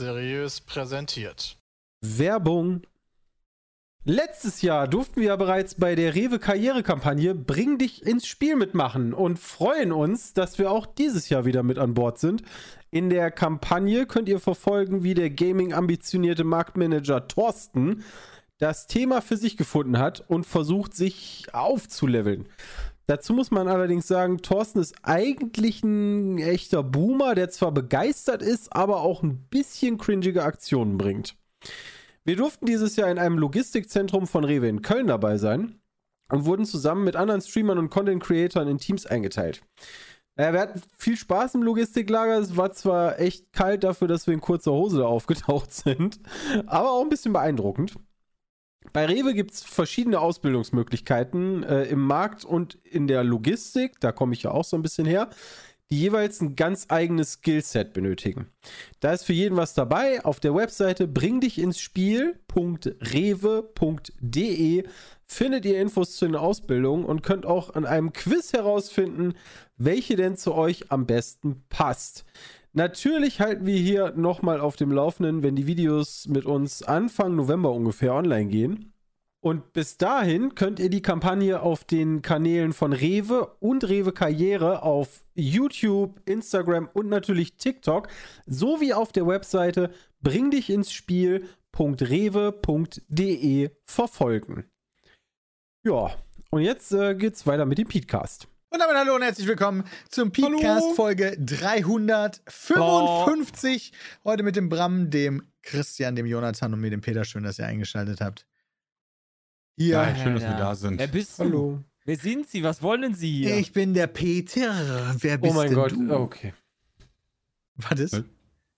Seriös präsentiert. Werbung. Letztes Jahr durften wir ja bereits bei der Rewe Karrierekampagne Bring dich ins Spiel mitmachen und freuen uns, dass wir auch dieses Jahr wieder mit an Bord sind. In der Kampagne könnt ihr verfolgen, wie der Gaming-ambitionierte Marktmanager Thorsten das Thema für sich gefunden hat und versucht, sich aufzuleveln. Dazu muss man allerdings sagen, Thorsten ist eigentlich ein echter Boomer, der zwar begeistert ist, aber auch ein bisschen cringige Aktionen bringt. Wir durften dieses Jahr in einem Logistikzentrum von Rewe in Köln dabei sein und wurden zusammen mit anderen Streamern und Content Creatoren in Teams eingeteilt. Naja, wir hatten viel Spaß im Logistiklager. Es war zwar echt kalt dafür, dass wir in kurzer Hose da aufgetaucht sind, aber auch ein bisschen beeindruckend. Bei Rewe gibt es verschiedene Ausbildungsmöglichkeiten äh, im Markt und in der Logistik, da komme ich ja auch so ein bisschen her, die jeweils ein ganz eigenes Skillset benötigen. Da ist für jeden was dabei. Auf der Webseite bring dich ins Spiel.rewe.de findet ihr Infos zu den Ausbildungen und könnt auch an einem Quiz herausfinden, welche denn zu euch am besten passt. Natürlich halten wir hier nochmal auf dem Laufenden, wenn die Videos mit uns Anfang November ungefähr online gehen. Und bis dahin könnt ihr die Kampagne auf den Kanälen von Rewe und Rewe Karriere auf YouTube, Instagram und natürlich TikTok sowie auf der Webseite bring dich ins Spiel.rewe.de verfolgen. Ja, und jetzt äh, geht's weiter mit dem Podcast. Und damit hallo und herzlich willkommen zum Podcast Folge 355. Oh. Heute mit dem Bram, dem Christian, dem Jonathan und mir, dem Peter. Schön, dass ihr eingeschaltet habt. Ja, ja schön, dass wir da sind. Wer bist du? Hallo. Wer sind Sie? Was wollen Sie hier? Ich bin der Peter. Wer bist du? Oh mein Gott, du? okay. Was ist?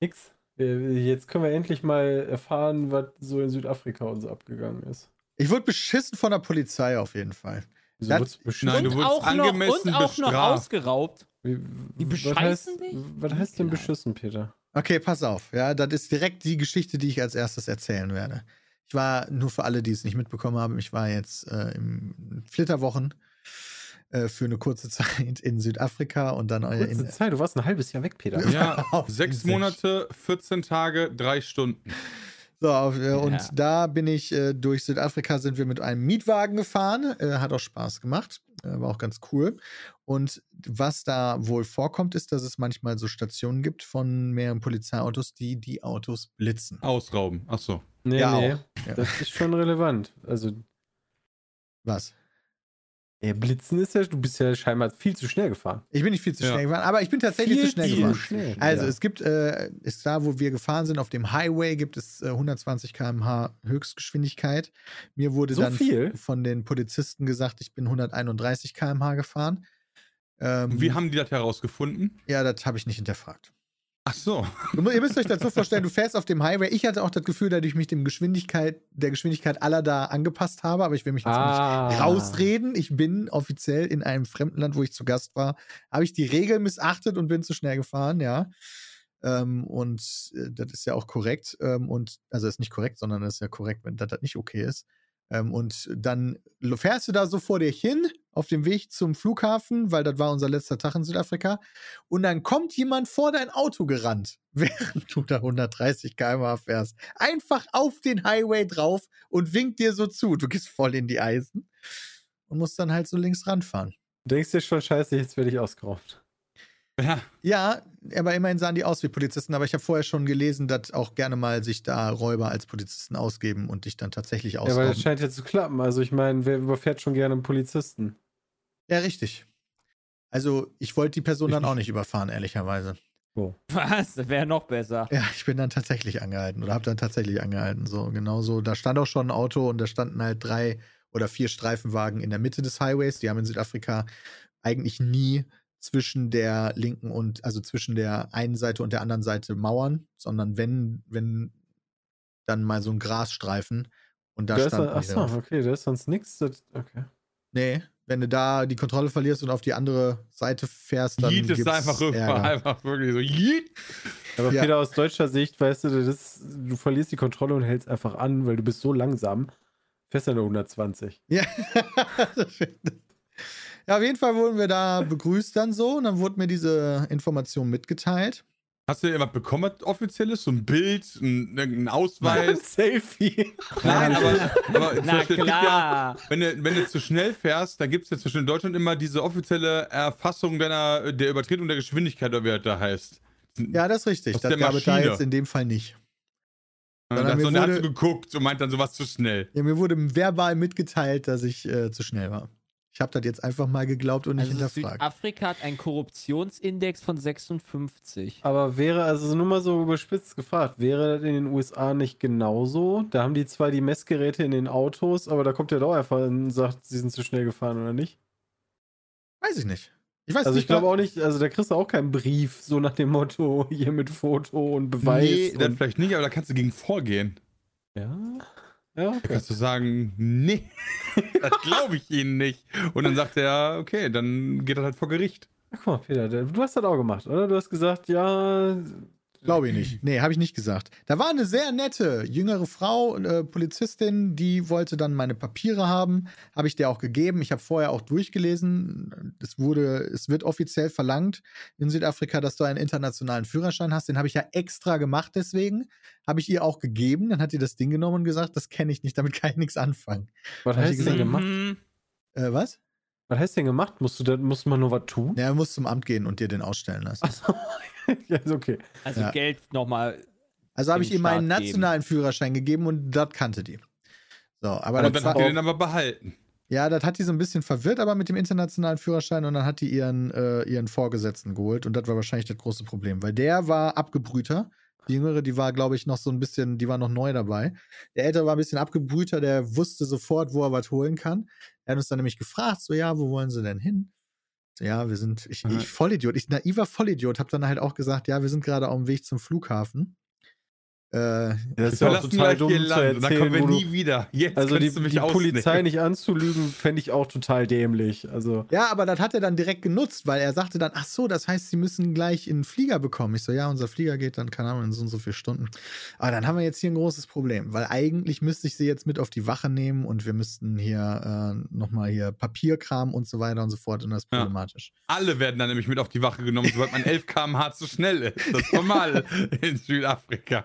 Nix. Jetzt können wir endlich mal erfahren, was so in Südafrika und so abgegangen ist. Ich wurde beschissen von der Polizei auf jeden Fall. Wieso das, Nein, du wurdest angemessen noch, und auch noch ausgeraubt. Wie, die bescheißen was heißt, dich? Was heißt denn beschissen, Peter? Okay, pass auf. Ja, das ist direkt die Geschichte, die ich als erstes erzählen werde. Ich war, nur für alle, die es nicht mitbekommen haben, ich war jetzt äh, im Flitterwochen äh, für eine kurze Zeit in Südafrika und dann kurze in, Zeit, du warst ein halbes Jahr weg, Peter. Ja, sechs Monate, 14 Tage, drei Stunden. So, äh, und ja. da bin ich äh, durch Südafrika sind wir mit einem Mietwagen gefahren. Äh, hat auch Spaß gemacht. Äh, war auch ganz cool. Und was da wohl vorkommt, ist, dass es manchmal so Stationen gibt von mehreren Polizeiautos, die die Autos blitzen. Ausrauben. Ach so. Nee, ja, nee. Ja. Das ist schon relevant. Also. Was? Ja, Blitzen ist ja, du bist ja scheinbar viel zu schnell gefahren. Ich bin nicht viel zu schnell ja. gefahren, aber ich bin tatsächlich viel zu schnell gefahren. Schnell, also ja. es gibt, äh, ist da, wo wir gefahren sind, auf dem Highway gibt es äh, 120 km/h Höchstgeschwindigkeit. Mir wurde so dann viel? von den Polizisten gesagt, ich bin 131 km/h gefahren. Ähm, Wie haben die das herausgefunden? Ja, das habe ich nicht hinterfragt. Ach so. Ihr müsst euch dazu vorstellen, du fährst auf dem Highway. Ich hatte auch das Gefühl, dass ich mich dem Geschwindigkeit, der Geschwindigkeit aller da angepasst habe, aber ich will mich jetzt ah. nicht rausreden. Ich bin offiziell in einem fremden Land, wo ich zu Gast war. Habe ich die Regeln missachtet und bin zu schnell gefahren, ja. Ähm, und äh, das ist ja auch korrekt. Ähm, und also ist nicht korrekt, sondern das ist ja korrekt, wenn das, das nicht okay ist. Ähm, und dann fährst du da so vor dir hin auf dem Weg zum Flughafen, weil das war unser letzter Tag in Südafrika. Und dann kommt jemand vor dein Auto gerannt, während du da 130 km/h fährst. Einfach auf den Highway drauf und winkt dir so zu. Du gehst voll in die Eisen und musst dann halt so links ranfahren. Du denkst dir schon, scheiße, jetzt werde ich ausgeraubt. Ja. ja, aber immerhin sahen die aus wie Polizisten. Aber ich habe vorher schon gelesen, dass auch gerne mal sich da Räuber als Polizisten ausgeben und dich dann tatsächlich ausrauben. Ja, aber das scheint ja zu klappen. Also ich meine, wer überfährt schon gerne einen Polizisten? Ja, richtig. Also ich wollte die Person dann auch nicht überfahren, ehrlicherweise. Oh. Was? Das wäre noch besser. Ja, ich bin dann tatsächlich angehalten oder habe dann tatsächlich angehalten. So, genau so. Da stand auch schon ein Auto und da standen halt drei oder vier Streifenwagen in der Mitte des Highways. Die haben in Südafrika eigentlich nie zwischen der linken und, also zwischen der einen Seite und der anderen Seite Mauern, sondern wenn, wenn dann mal so ein Grasstreifen und da stand. Achso, okay, da ist sonst nichts. Okay. Nee, wenn du da die Kontrolle verlierst und auf die andere Seite fährst, dann. Yeet ist einfach rückbar, einfach wirklich so. Yeet. Aber ja. Peter, aus deutscher Sicht, weißt du, das, du verlierst die Kontrolle und hältst einfach an, weil du bist so langsam. Fährst nur 120. Ja. Ja, auf jeden Fall wurden wir da begrüßt dann so und dann wurde mir diese Information mitgeteilt. Hast du irgendwas bekommen, offizielles? So ein Bild, ein, ein Ausweis? Ein Selfie. Nein, aber, aber Na klar. Ja, wenn, du, wenn du zu schnell fährst, dann gibt es ja zwischen Deutschland immer diese offizielle Erfassung deiner, der Übertretung der Geschwindigkeit, oder wie das da heißt. Ja, das ist richtig. Das gab es da jetzt in dem Fall nicht. Und dann so, wurde, hat so geguckt und meint dann sowas zu schnell. Ja, mir wurde verbal mitgeteilt, dass ich äh, zu schnell war. Ich habe das jetzt einfach mal geglaubt und nicht also hinterfragt. Südafrika hat einen Korruptionsindex von 56. Aber wäre, also nur mal so überspitzt gefragt, wäre das in den USA nicht genauso? Da haben die zwar die Messgeräte in den Autos, aber da kommt der doch einfach und sagt, sie sind zu schnell gefahren, oder nicht? Weiß ich nicht. Ich weiß also ich glaube auch nicht, also da kriegst du auch keinen Brief, so nach dem Motto, hier mit Foto und Beweis. Nee, dann vielleicht nicht, aber da kannst du gegen vorgehen. Ja. Ja, okay. Kannst du sagen, nee, das glaube ich Ihnen nicht. Und dann sagt er, okay, dann geht er halt vor Gericht. Ach, guck mal, Peter, du hast das auch gemacht, oder? Du hast gesagt, ja, Glaube ich nicht. Nee, habe ich nicht gesagt. Da war eine sehr nette jüngere Frau, äh, Polizistin, die wollte dann meine Papiere haben. Habe ich der auch gegeben. Ich habe vorher auch durchgelesen. Es wurde, es wird offiziell verlangt in Südafrika, dass du einen internationalen Führerschein hast. Den habe ich ja extra gemacht, deswegen. Habe ich ihr auch gegeben. Dann hat sie das Ding genommen und gesagt, das kenne ich nicht, damit kann ich nichts anfangen. Was heißt denn gemacht? Äh, was? Was heißt denn gemacht? Musst du da, musst man nur was tun? Ja, du musst zum Amt gehen und dir den ausstellen lassen. Achso. ja, ist okay. Also ja. Geld nochmal. Also habe ich ihm meinen nationalen geben. Führerschein gegeben und das kannte die. So, aber und dann hat die den aber behalten. Ja, das hat die so ein bisschen verwirrt, aber mit dem internationalen Führerschein und dann hat die ihren, äh, ihren Vorgesetzten geholt und das war wahrscheinlich das große Problem, weil der war abgebrühter. Die Jüngere, die war, glaube ich, noch so ein bisschen, die war noch neu dabei. Der Ältere war ein bisschen abgebrühter, der wusste sofort, wo er was holen kann. Er hat uns dann nämlich gefragt, so, ja, wo wollen sie denn hin? Ja, wir sind, ich, ich Vollidiot, ich naiver Vollidiot, habe dann halt auch gesagt, ja, wir sind gerade auf dem Weg zum Flughafen. Äh, das ist ja auch total dumm zu erzählen, dann kommen wir nie wieder. Jetzt also die, die Polizei nicht anzulügen, fände ich auch total dämlich. Also. Ja, aber das hat er dann direkt genutzt, weil er sagte dann, ach so, das heißt, sie müssen gleich einen Flieger bekommen. Ich so, ja, unser Flieger geht dann, keine Ahnung, in so und so viele Stunden. Aber dann haben wir jetzt hier ein großes Problem, weil eigentlich müsste ich sie jetzt mit auf die Wache nehmen und wir müssten hier äh, nochmal hier Papierkram und so weiter und so fort und das ist problematisch. Ja. Alle werden dann nämlich mit auf die Wache genommen, sobald man 11 km/h zu schnell ist. Das ist normal in Südafrika.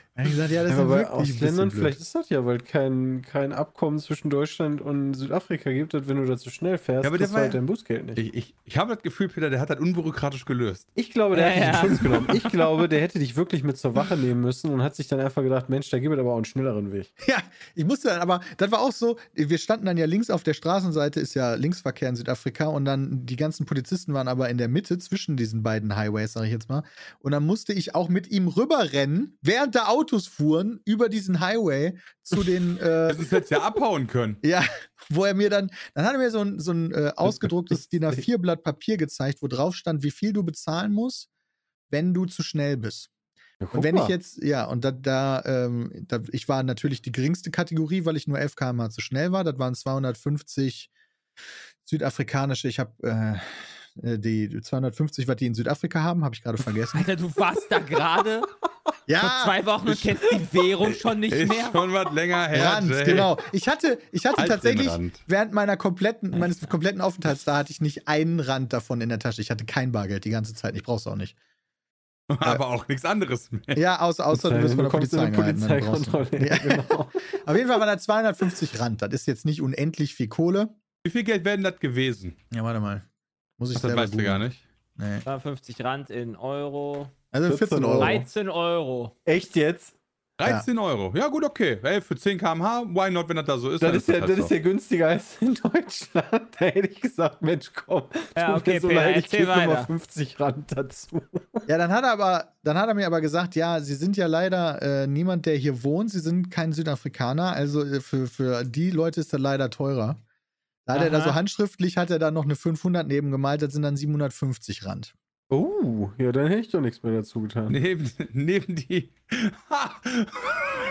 Ja, gesagt, ja, das ja, ist bei Ausländern, vielleicht ist das ja, weil kein, kein Abkommen zwischen Deutschland und Südafrika gibt, dass wenn du da zu schnell fährst, ja, aber der war, halt dein Busgeld nicht. Ich, ich, ich habe das Gefühl, Peter, der hat das unbürokratisch gelöst. Ich glaube, der ja, hat dich in Schutz genommen. Ich glaube, der hätte dich wirklich mit zur Wache nehmen müssen und hat sich dann einfach gedacht, Mensch, da gibt es aber auch einen schnelleren Weg. Ja, ich musste dann, aber das war auch so, wir standen dann ja links auf der Straßenseite, ist ja Linksverkehr in Südafrika und dann die ganzen Polizisten waren aber in der Mitte zwischen diesen beiden Highways, sag ich jetzt mal. Und dann musste ich auch mit ihm rüberrennen, während der Autos fuhren, über diesen Highway zu den. Äh, das hätte ja abhauen können. Ja, wo er mir dann, dann hat er mir so ein, so ein äh, ausgedrucktes DIN A4-Blatt Papier gezeigt, wo drauf stand, wie viel du bezahlen musst, wenn du zu schnell bist. Ja, und wenn mal. ich jetzt, ja, und da, da, ähm, da, ich war natürlich die geringste Kategorie, weil ich nur 11 km zu schnell war. Das waren 250 südafrikanische, ich habe äh die 250, was die in Südafrika haben, habe ich gerade vergessen. Alter, du warst da gerade ja, vor zwei Wochen und kennst die Währung schon nicht ist mehr. Schon was länger her. Rand, genau. Ich hatte, ich hatte tatsächlich während meiner kompletten, meines kompletten Aufenthalts da hatte ich nicht einen Rand davon in der Tasche. Ich hatte kein Bargeld die ganze Zeit. Ich brauch's auch nicht. Aber auch nichts anderes mehr. Ja, außer, außer du wirst von der Polizei Polizeikontrolle. Ja, genau. Auf jeden Fall war da 250 Rand. Das ist jetzt nicht unendlich viel Kohle. Wie viel Geld werden das gewesen? Ja, warte mal. Muss ich Ach, das weißt du gar nicht. Nee. 250 Rand in Euro. Also 14 Euro. 13 Euro. Echt jetzt? 13 ja. Euro. Ja, gut, okay. Hey, für 10 km/h, why not, wenn das da so ist? Das, ist, ja, halt das so. ist ja günstiger als in Deutschland. Da hätte ich gesagt, Mensch, komm. Ja, okay, so leid, ich gebe nochmal 50 Rand dazu. Ja, dann hat er aber, dann hat er mir aber gesagt, ja, Sie sind ja leider äh, niemand, der hier wohnt. Sie sind kein Südafrikaner. Also äh, für, für die Leute ist das leider teurer. Da hat Aha. er da so handschriftlich, hat er da noch eine 500 neben gemalt, das sind dann 750 Rand. Oh, ja, dann hätte ich doch nichts mehr dazu getan. Neben, neben die.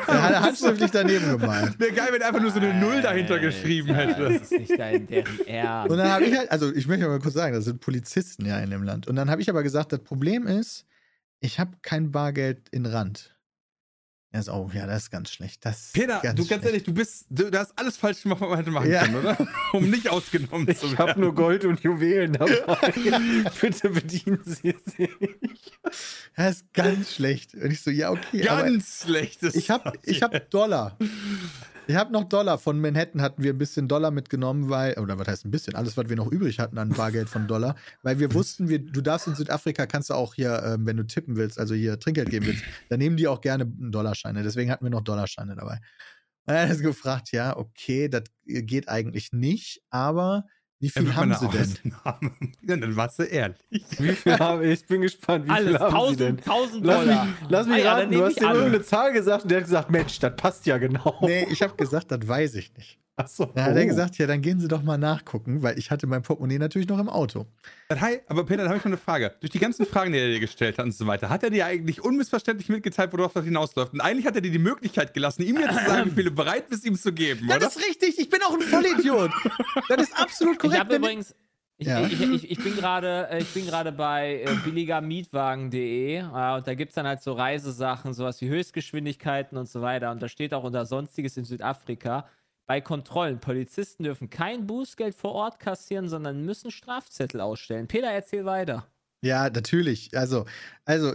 er hat handschriftlich daneben gemalt. Wäre geil, wenn er einfach nur so eine Null dahinter geschrieben hätte. Das ist nicht dein, deren Ernst. Und dann habe ich halt, also ich möchte mal kurz sagen, das sind Polizisten ja in dem Land. Und dann habe ich aber gesagt, das Problem ist, ich habe kein Bargeld in Rand. Ja, ist auch, ja, das ist ganz schlecht. Das Peter, ganz du ganz ehrlich, du bist, du, du, hast alles falsch gemacht, was man hätte machen ja. können, oder? Um nicht ausgenommen ich zu werden. Ich habe nur Gold und Juwelen dabei. Bitte bedienen Sie sich. Das ist ganz schlecht. Und ich so, ja, okay. Ganz schlecht. Ich habe ich hab Dollar. Ich habe noch Dollar. Von Manhattan hatten wir ein bisschen Dollar mitgenommen, weil, oder was heißt ein bisschen, alles, was wir noch übrig hatten an Bargeld von Dollar, weil wir wussten, wir, du darfst in Südafrika, kannst du auch hier, ähm, wenn du tippen willst, also hier Trinkgeld geben willst, dann nehmen die auch gerne Dollarscheine. Deswegen hatten wir noch Dollarscheine dabei. Und er hat gefragt, ja, okay, das geht eigentlich nicht, aber wie viel haben sie denn? Ja, dann warst du ehrlich. Wie viel haben Ich bin gespannt, wie Alles, viel haben 1000, sie denn? 1000 Lass Dollar. mich, lass mich Ah ja, raten, du hast ihm alle. irgendeine Zahl gesagt und der hat gesagt, Mensch, das passt ja genau. Nee, ich habe gesagt, das weiß ich nicht. Achso. Dann hat er Oh. gesagt, ja, dann gehen Sie doch mal nachgucken, weil ich hatte mein Portemonnaie natürlich noch im Auto. Hi, aber Peter, da habe ich noch eine Frage. Durch die ganzen Fragen, die er dir gestellt hat und so weiter, hat er dir eigentlich unmissverständlich mitgeteilt, worauf das hinausläuft? Und eigentlich hat er dir die Möglichkeit gelassen, ihm jetzt zu sagen, wie viel du bereit bist, ihm zu geben, Das oder? ist richtig, ich bin auch ein Vollidiot. das ist absolut korrekt. Ich habe übrigens. Ich, Ja. ich, ich, ich bin gerade äh, ich bin gerade bei äh, billigermietwagen.de äh, und da gibt es dann halt so Reisesachen, sowas wie Höchstgeschwindigkeiten und so weiter. Und da steht auch unter Sonstiges in Südafrika. Bei Kontrollen, Polizisten dürfen kein Bußgeld vor Ort kassieren, sondern müssen Strafzettel ausstellen. Peter, erzähl weiter. Ja, natürlich. Also, also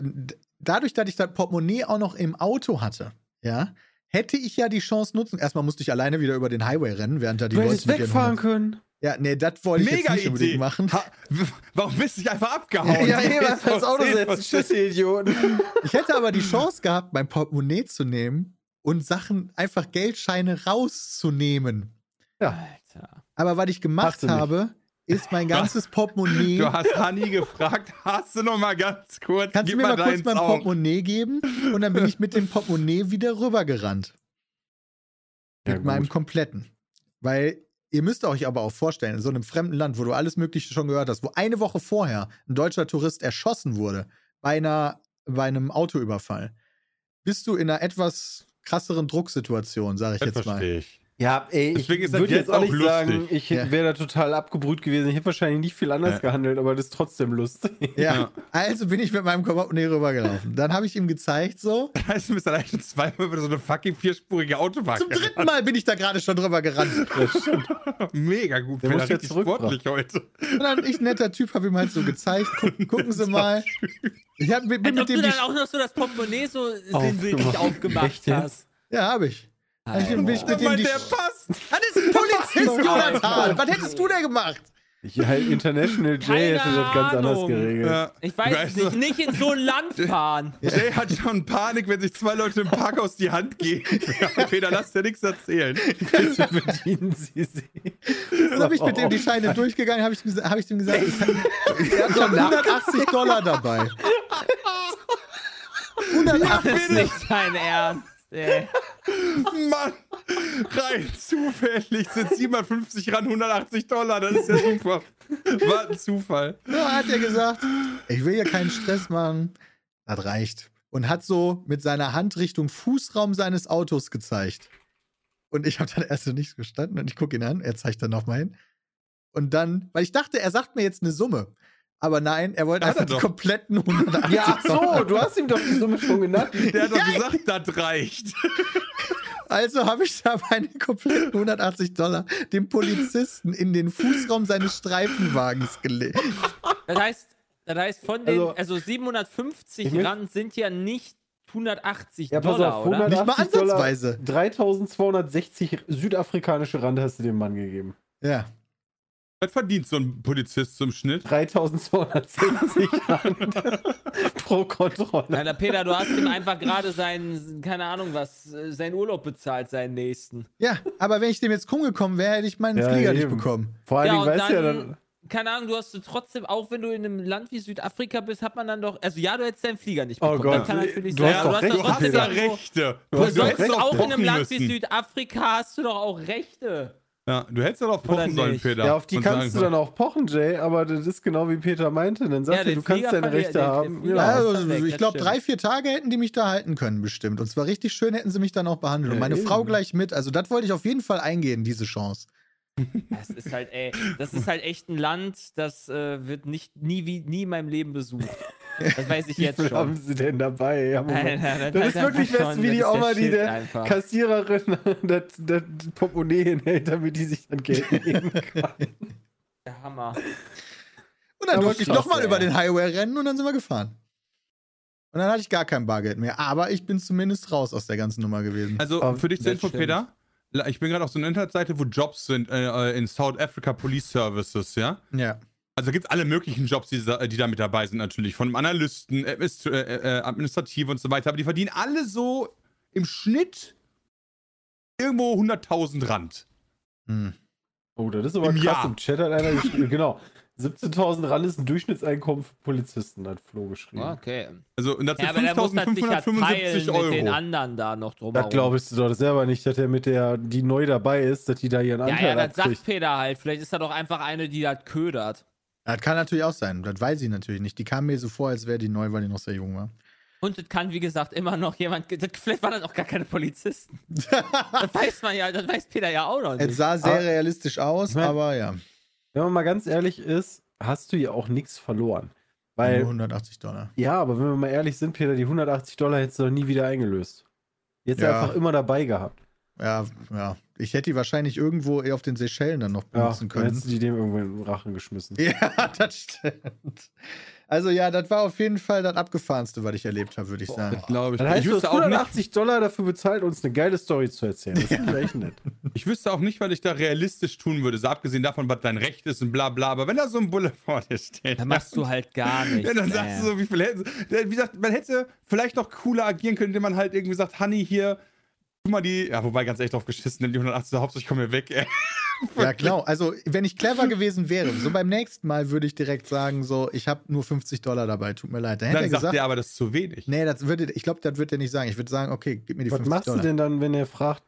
dadurch, dass ich das Portemonnaie auch noch im Auto hatte, ja, hätte ich ja die Chance nutzen. Erstmal musste ich alleine wieder über den Highway rennen, während da die Du Leute hättest mit wegfahren 100 können. Ja, nee, das wollte ich jetzt nicht unbedingt Idee. machen. Ha, warum bist du nicht einfach abgehauen? Ja, was ist ins Auto setzen. Tschüss, Idioten. Ich hätte aber die Chance gehabt, mein Portemonnaie zu nehmen und Sachen, einfach Geldscheine rauszunehmen. Alter. Aber was ich gemacht habe, ist mein ganzes Portemonnaie. Du hast Hani gefragt, hast du noch mal ganz kurz, Kannst du mir mal kurz deinen mein. Portemonnaie geben? Und dann bin ich mit dem Portemonnaie wieder rübergerannt. Ja, mit gut. meinem kompletten. Weil ihr müsst euch aber auch vorstellen, in so einem fremden Land, wo du alles Mögliche schon gehört hast, wo eine Woche vorher ein deutscher Tourist erschossen wurde bei, einer, bei einem Autoüberfall, bist du in einer etwas krasseren Drucksituation, sage ich Das jetzt mal. verstehe ich. Ja, ey, ich Deswegen ist das würde jetzt jetzt auch nicht lustig. sagen, ich Ja. wäre da total abgebrüht gewesen. Ich hätte wahrscheinlich nicht viel anders Ja. gehandelt, aber das ist trotzdem lustig. Ja. Also bin ich mit meinem Portemonnaie rübergelaufen. Dann habe ich ihm gezeigt, so. Das heißt, du bist allein schon zweimal über so eine fucking vierspurige Autobahn. Zum dritten Mal bin ich da gerade schon drüber gerannt. Mega gut. Der muss zurückfahren. sportlich heute. Und dann ich, netter Typ, habe ihm halt so gezeigt, guck, gucken Sie mal. Ich hab, bin Als mit ob du dem dann auch noch so das Portemonnaie so sinnbildlich Aufgemacht. jetzt? hast. Ja, habe ich. Also bin ich mit dem der passt. Das ist ein Polizist, Jonathan. Was hättest du denn gemacht? Ich halt International J Keine hätte das ganz anders geregelt. Ja. Ich weiß Weißt nicht, du, nicht in so ein Land fahren. Jay hat schon Panik, wenn sich zwei Leute im Parkhaus die Hand geben. Ja, Peter, lass dir nichts erzählen. Bitte bedienen Sie sie. Dann habe ich mit dem die Scheine durchgegangen, habe ich, hab ich dem gesagt, ich, er hat schon 180 Dollar dabei. 180 Das ist nicht dein Ernst, ey. Mann, rein zufällig sind 750 ran 180 Dollar. Das ist ja super. War ein Zufall. Ja, hat er gesagt, ich will hier keinen Stress machen. Das reicht. Und hat so mit seiner Hand Richtung Fußraum seines Autos gezeigt. Und ich habe dann erst so nichts gestanden und ich gucke ihn an, er zeigt dann nochmal hin. Und dann, weil ich dachte, er sagt mir jetzt eine Summe. Aber nein, er wollte Hat er einfach die doch. kompletten 180 Ja, ach so, du hast ihm doch die Summe schon genannt. Der hat doch gesagt, das reicht. Also habe ich da meine kompletten 180 Dollar dem Polizisten in den Fußraum seines Streifenwagens gelegt. Das heißt, das heißt von den, Also- also, 750 Ich möcht- Rand sind ja nicht 180 Ja, pass Dollar, auf, oder? 180 Nicht mal Dollar, ansatzweise. 3260 südafrikanische Rand hast du dem Mann gegeben. Ja. Was verdient so ein Polizist zum Schnitt? 3260 Rand pro Kontrolle. Alter, Peter, du hast ihm einfach gerade seinen, keine Ahnung was, seinen Urlaub bezahlt, seinen nächsten. Ja, aber wenn ich dem jetzt krumm gekommen wäre, hätte ich meinen Ja, Flieger nicht eben. bekommen. Vor allen Ja, Dingen weißt du ja dann-. Keine Ahnung, du hast du trotzdem, auch wenn du in einem Land wie Südafrika bist, hat man dann doch, also ja, du hättest deinen Flieger nicht Oh bekommen. Gott. das kann natürlich Du sein. hast doch Du hast trotzdem ja Rechte. Du hast Du doch hast recht. auch in einem Land wie. Südafrika hast du doch auch Rechte. Ja, du hättest darauf pochen sollen? Peter. Ja, auf die Und kannst du dann auch pochen, Jay, aber das ist genau wie Peter meinte. Dann sagt Ja, er, der du kannst deine Rechte der- der haben. Flieger- Ja. Ja, also, weg, ich glaube, drei, vier Tage hätten die mich da halten können, bestimmt. Und zwar richtig schön hätten sie mich dann auch behandelt. Und Ja, meine eben. Frau gleich mit. Also, das wollte ich auf jeden Fall eingehen, diese Chance. Das ist halt, ey, das ist halt echt ein Land, das äh, wird nicht, nie, wie, nie in meinem Leben besucht. Das weiß ich jetzt Wie viel schon. haben sie denn dabei? Ja, Nein, nein, das ist wirklich was wie die Oma, die der einfach. Kassiererin das, das Portemonnaie hinhält, damit die sich dann Geld nehmen kann. Der Hammer. Und dann wollte ich nochmal über den Highway rennen und dann sind wir gefahren. Und dann hatte ich gar kein Bargeld mehr. Aber ich bin zumindest raus aus der ganzen Nummer gewesen. Also Aber für dich zur Info. Peter. Ich bin gerade auf so einer Internetseite, wo Jobs sind äh, in South Africa Police Services, ja. ja. Also gibt es alle möglichen Jobs, die, da- die da mit dabei sind natürlich. Von Analysten, Administ äh, äh, Administrative und so weiter. Aber die verdienen alle so im Schnitt irgendwo 100.000 Rand. Hm. Oh, das ist aber Im krass. Jahr. Im Chat hat einer geschrieben, genau. 17.000 Rand ist ein Durchschnittseinkommen für Polizisten, hat Flo geschrieben. Okay. Also und das Ja, sind aber der muss das sicher 5.575 teilen mit den Euro. anderen da noch Das drumherum. glaubst du doch selber nicht, dass er mit der, die neu dabei ist, dass die da ihren Ja, Anteil ja, das sagt. Peter halt. Vielleicht ist da doch einfach eine, die das ködert. Das kann natürlich auch sein. Das weiß ich natürlich nicht. Die kam mir so vor, als wäre die neu, weil die noch sehr jung war. Und es kann, wie gesagt, immer noch jemand. Das, vielleicht waren das auch gar keine Polizisten. das weiß man ja, das weiß Peter ja auch noch Es nicht. sah sehr Aber- realistisch aus, Ich mein- aber ja. Wenn man mal ganz ehrlich ist, hast du ja auch nichts verloren. Nur Weil, 180 Dollar. ja, aber wenn wir mal ehrlich sind, Peter, die 180 Dollar hättest du doch nie wieder eingelöst. Jetzt Ja. einfach immer dabei gehabt. Ja, ja. Ich hätte die wahrscheinlich irgendwo auf den Seychellen dann noch Ja, benutzen dann können. hättest du die dem irgendwo in den Rachen geschmissen. Ja, das stimmt. Also ja, das war auf jeden Fall das abgefahrenste, was ich erlebt habe, würde ich sagen. Glaube ich. Das heißt, ich, wüsste auch nicht, 180 Dollar dafür bezahlt, uns eine geile Story zu erzählen. Das ist vielleicht nett. ich wüsste auch nicht, was ich da realistisch tun würde. So abgesehen davon, was dein Recht ist und bla bla. Aber wenn da so ein Bulle vor dir steht. Da machst du halt gar nichts. Ja, dann sagst du so, wie viel hätte. Wie gesagt, man hätte vielleicht noch cooler agieren können, indem man halt irgendwie sagt, Honey, hier, tu mal die. Ja, wobei ganz echt drauf geschissen, nimm die 180, Hauptsache ich komme hier weg, ey. Ja, genau. Also, wenn ich clever gewesen wäre, so beim nächsten Mal würde ich direkt sagen, so, ich habe nur 50 Dollar dabei, tut mir leid. Dann hätte Dann er sagt gesagt, der aber, das ist zu wenig. nee, das würde, ich glaube, das wird er nicht sagen. Ich würde sagen, okay, gib mir die Was 50 machst Dollar. du denn dann, wenn er fragt,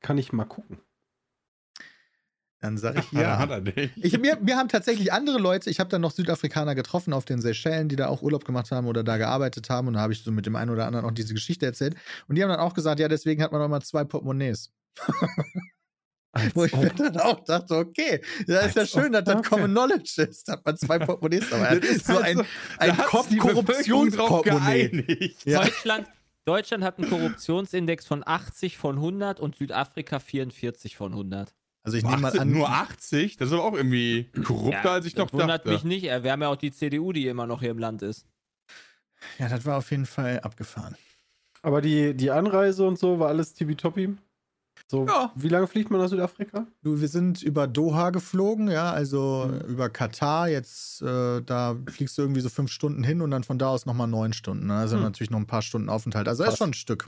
kann ich mal gucken? Dann sage ich ja. hat er nicht. Ich, mir, mir haben tatsächlich andere Leute, ich habe dann noch Südafrikaner getroffen auf den Seychellen, die da auch Urlaub gemacht haben oder da gearbeitet haben. Und da habe ich so mit dem einen oder anderen auch diese Geschichte erzählt. Und die haben dann auch gesagt, ja, deswegen hat man auch mal zwei Portemonnaies. Wo ich mir dann auch dachte, okay, da ist ja schön, dass das okay. Common Knowledge ist, dass man zwei Portemonnaies dabei hat. Das ist so ein, so- ein Da hat sich die Bevölkerung drauf Korruptionsportemonnaie. geeinigt. Ja. Deutschland, Deutschland hat einen Korruptionsindex von 80 von 100 und Südafrika 44 von 100. Also ich nehme mal 80, an, nur 80? Das ist aber auch irgendwie korrupter, als ich das noch wundert dachte. mich nicht. Wir haben ja auch die CDU, die immer noch hier im Land ist. ja, das war auf jeden Fall abgefahren. Aber die, die Anreise und so war alles tippitoppi. So, Ja. wie lange fliegt man nach Südafrika? Du, wir sind über Doha geflogen, ja, also Mhm. über Katar. Jetzt, äh, da fliegst du irgendwie so fünf Stunden hin und dann von da aus nochmal neun Stunden. Ne? Also Hm. natürlich noch ein paar Stunden Aufenthalt. Also das ist schon ein Stück.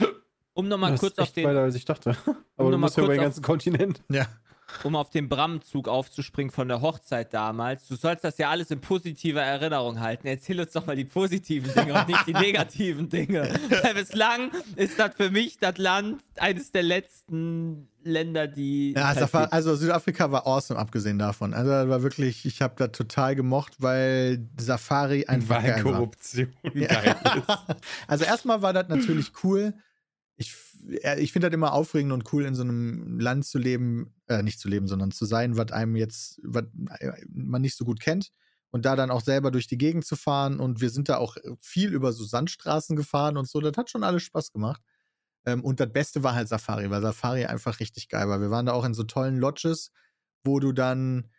Um nochmal kurz ist auf den weiter, als ich dachte. Aber du noch mal musst ja über kurz den auf- ganzen Kontinent. Ja. Um auf den Bram-Zug aufzuspringen von der Hochzeit damals. Du sollst das ja alles in positiver Erinnerung halten. Erzähl uns doch mal die positiven Dinge und nicht die negativen Dinge. Weil bislang ist das für mich das Land, eines der letzten Länder, die. Ja, halt Safari, gibt. also Südafrika war awesome, abgesehen davon. Also das war wirklich, ich habe da total gemocht, weil Safari einfach Weil geil war. Korruption geil ist. Also erstmal war das natürlich cool. Ich, ich finde das immer aufregend und cool, in so einem Land zu leben, äh, nicht zu leben, sondern zu sein, was einem jetzt, was man nicht so gut kennt. Und da dann auch selber durch die Gegend zu fahren. Und wir sind da auch viel über so Sandstraßen gefahren und so. Das hat schon alles Spaß gemacht. Ähm, und das Beste war halt Safari, weil Safari einfach richtig geil war. Wir waren da auch in so tollen Lodges, wo du dann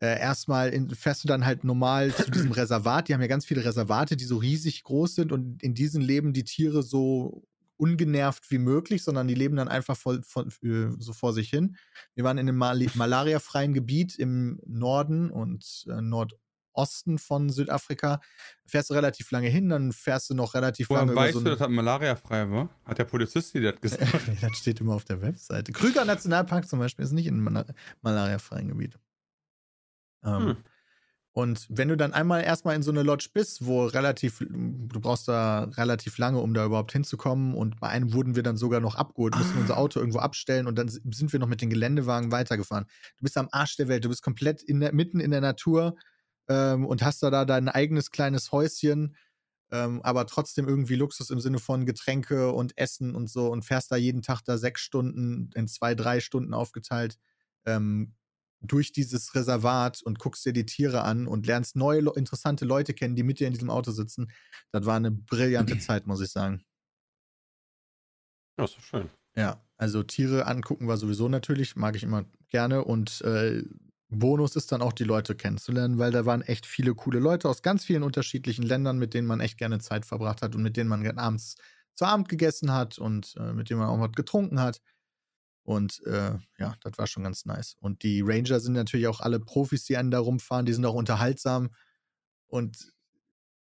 äh, erstmal in, fährst du dann halt normal zu diesem Reservat. Die haben ja ganz viele Reservate, die so riesig groß sind und in diesen leben die Tiere so ungenervt wie möglich, sondern die leben dann einfach voll, voll, äh, so vor sich hin. Wir waren in einem Mali malariafreien Gebiet im Norden und äh, Nordosten von Südafrika. Fährst du relativ lange hin, dann fährst du noch relativ Woher lange weißt über du, so dass das malariafrei war? Hat der Polizist dir das gesagt? Das steht immer auf der Webseite. Krüger Nationalpark zum Beispiel ist nicht in einem Mal- malariafreien Gebiet. Ähm, Hm. Und wenn du dann einmal erstmal in so eine Lodge bist, wo relativ, du brauchst da relativ lange, um da überhaupt hinzukommen. Und bei einem wurden wir dann sogar noch abgeholt, mussten unser Auto irgendwo abstellen und dann sind wir noch mit den Geländewagen weitergefahren. Du bist am Arsch der Welt, du bist komplett in der, mitten in der Natur ähm, und hast da, da dein eigenes kleines Häuschen ähm, aber trotzdem irgendwie Luxus im Sinne von Getränke und Essen und so und fährst da jeden Tag da sechs Stunden in zwei, drei Stunden aufgeteilt. Ähm, durch dieses Reservat und guckst dir die Tiere an und lernst neue, interessante Leute kennen, die mit dir in diesem Auto sitzen. Das war eine brillante Zeit, muss ich sagen. Ja, ist schön. Ja, also Tiere angucken war sowieso natürlich, mag ich immer gerne. Und äh, Bonus ist dann auch die Leute kennenzulernen, weil da waren echt viele coole Leute aus ganz vielen unterschiedlichen Ländern, mit denen man echt gerne Zeit verbracht hat und mit denen man abends zu Abend gegessen hat und äh, mit denen man auch was getrunken hat. Und äh, ja, das war schon ganz nice. Und die Ranger sind natürlich auch alle Profis, die einen da rumfahren, die sind auch unterhaltsam. Und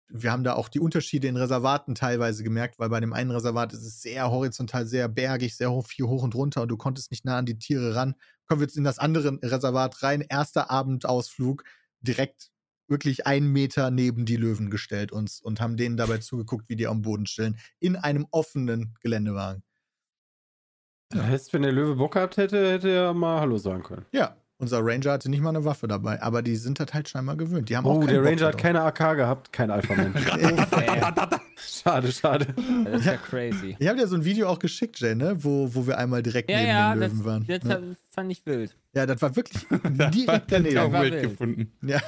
wir haben da auch die Unterschiede in Reservaten teilweise gemerkt, weil bei dem einen Reservat ist es sehr horizontal, sehr bergig, sehr hoch, viel hoch und runter und du konntest nicht nah an die Tiere ran. Kommen wir jetzt in das andere Reservat rein, erster Abendausflug, direkt wirklich einen Meter neben die Löwen gestellt uns und haben denen dabei zugeguckt, wie die am Boden stellen, in einem offenen Geländewagen. Das heißt, wenn der Löwe Bock gehabt hätte, hätte er mal Hallo sagen können. Ja, unser Ranger hatte nicht mal eine Waffe dabei, aber die sind das halt scheinbar gewöhnt. Die haben oh, auch der Ranger hat keine AK gehabt, kein Alpha-Mensch. schade, schade. Das ist ja crazy. Ich habe dir so ein Video auch geschickt, Jay, ne? wo, wo wir einmal direkt ja, neben ja, den Löwen das, waren. Das ne? fand ich wild. Ja, das war wirklich direkt daneben. Auch wild gefunden. Ja.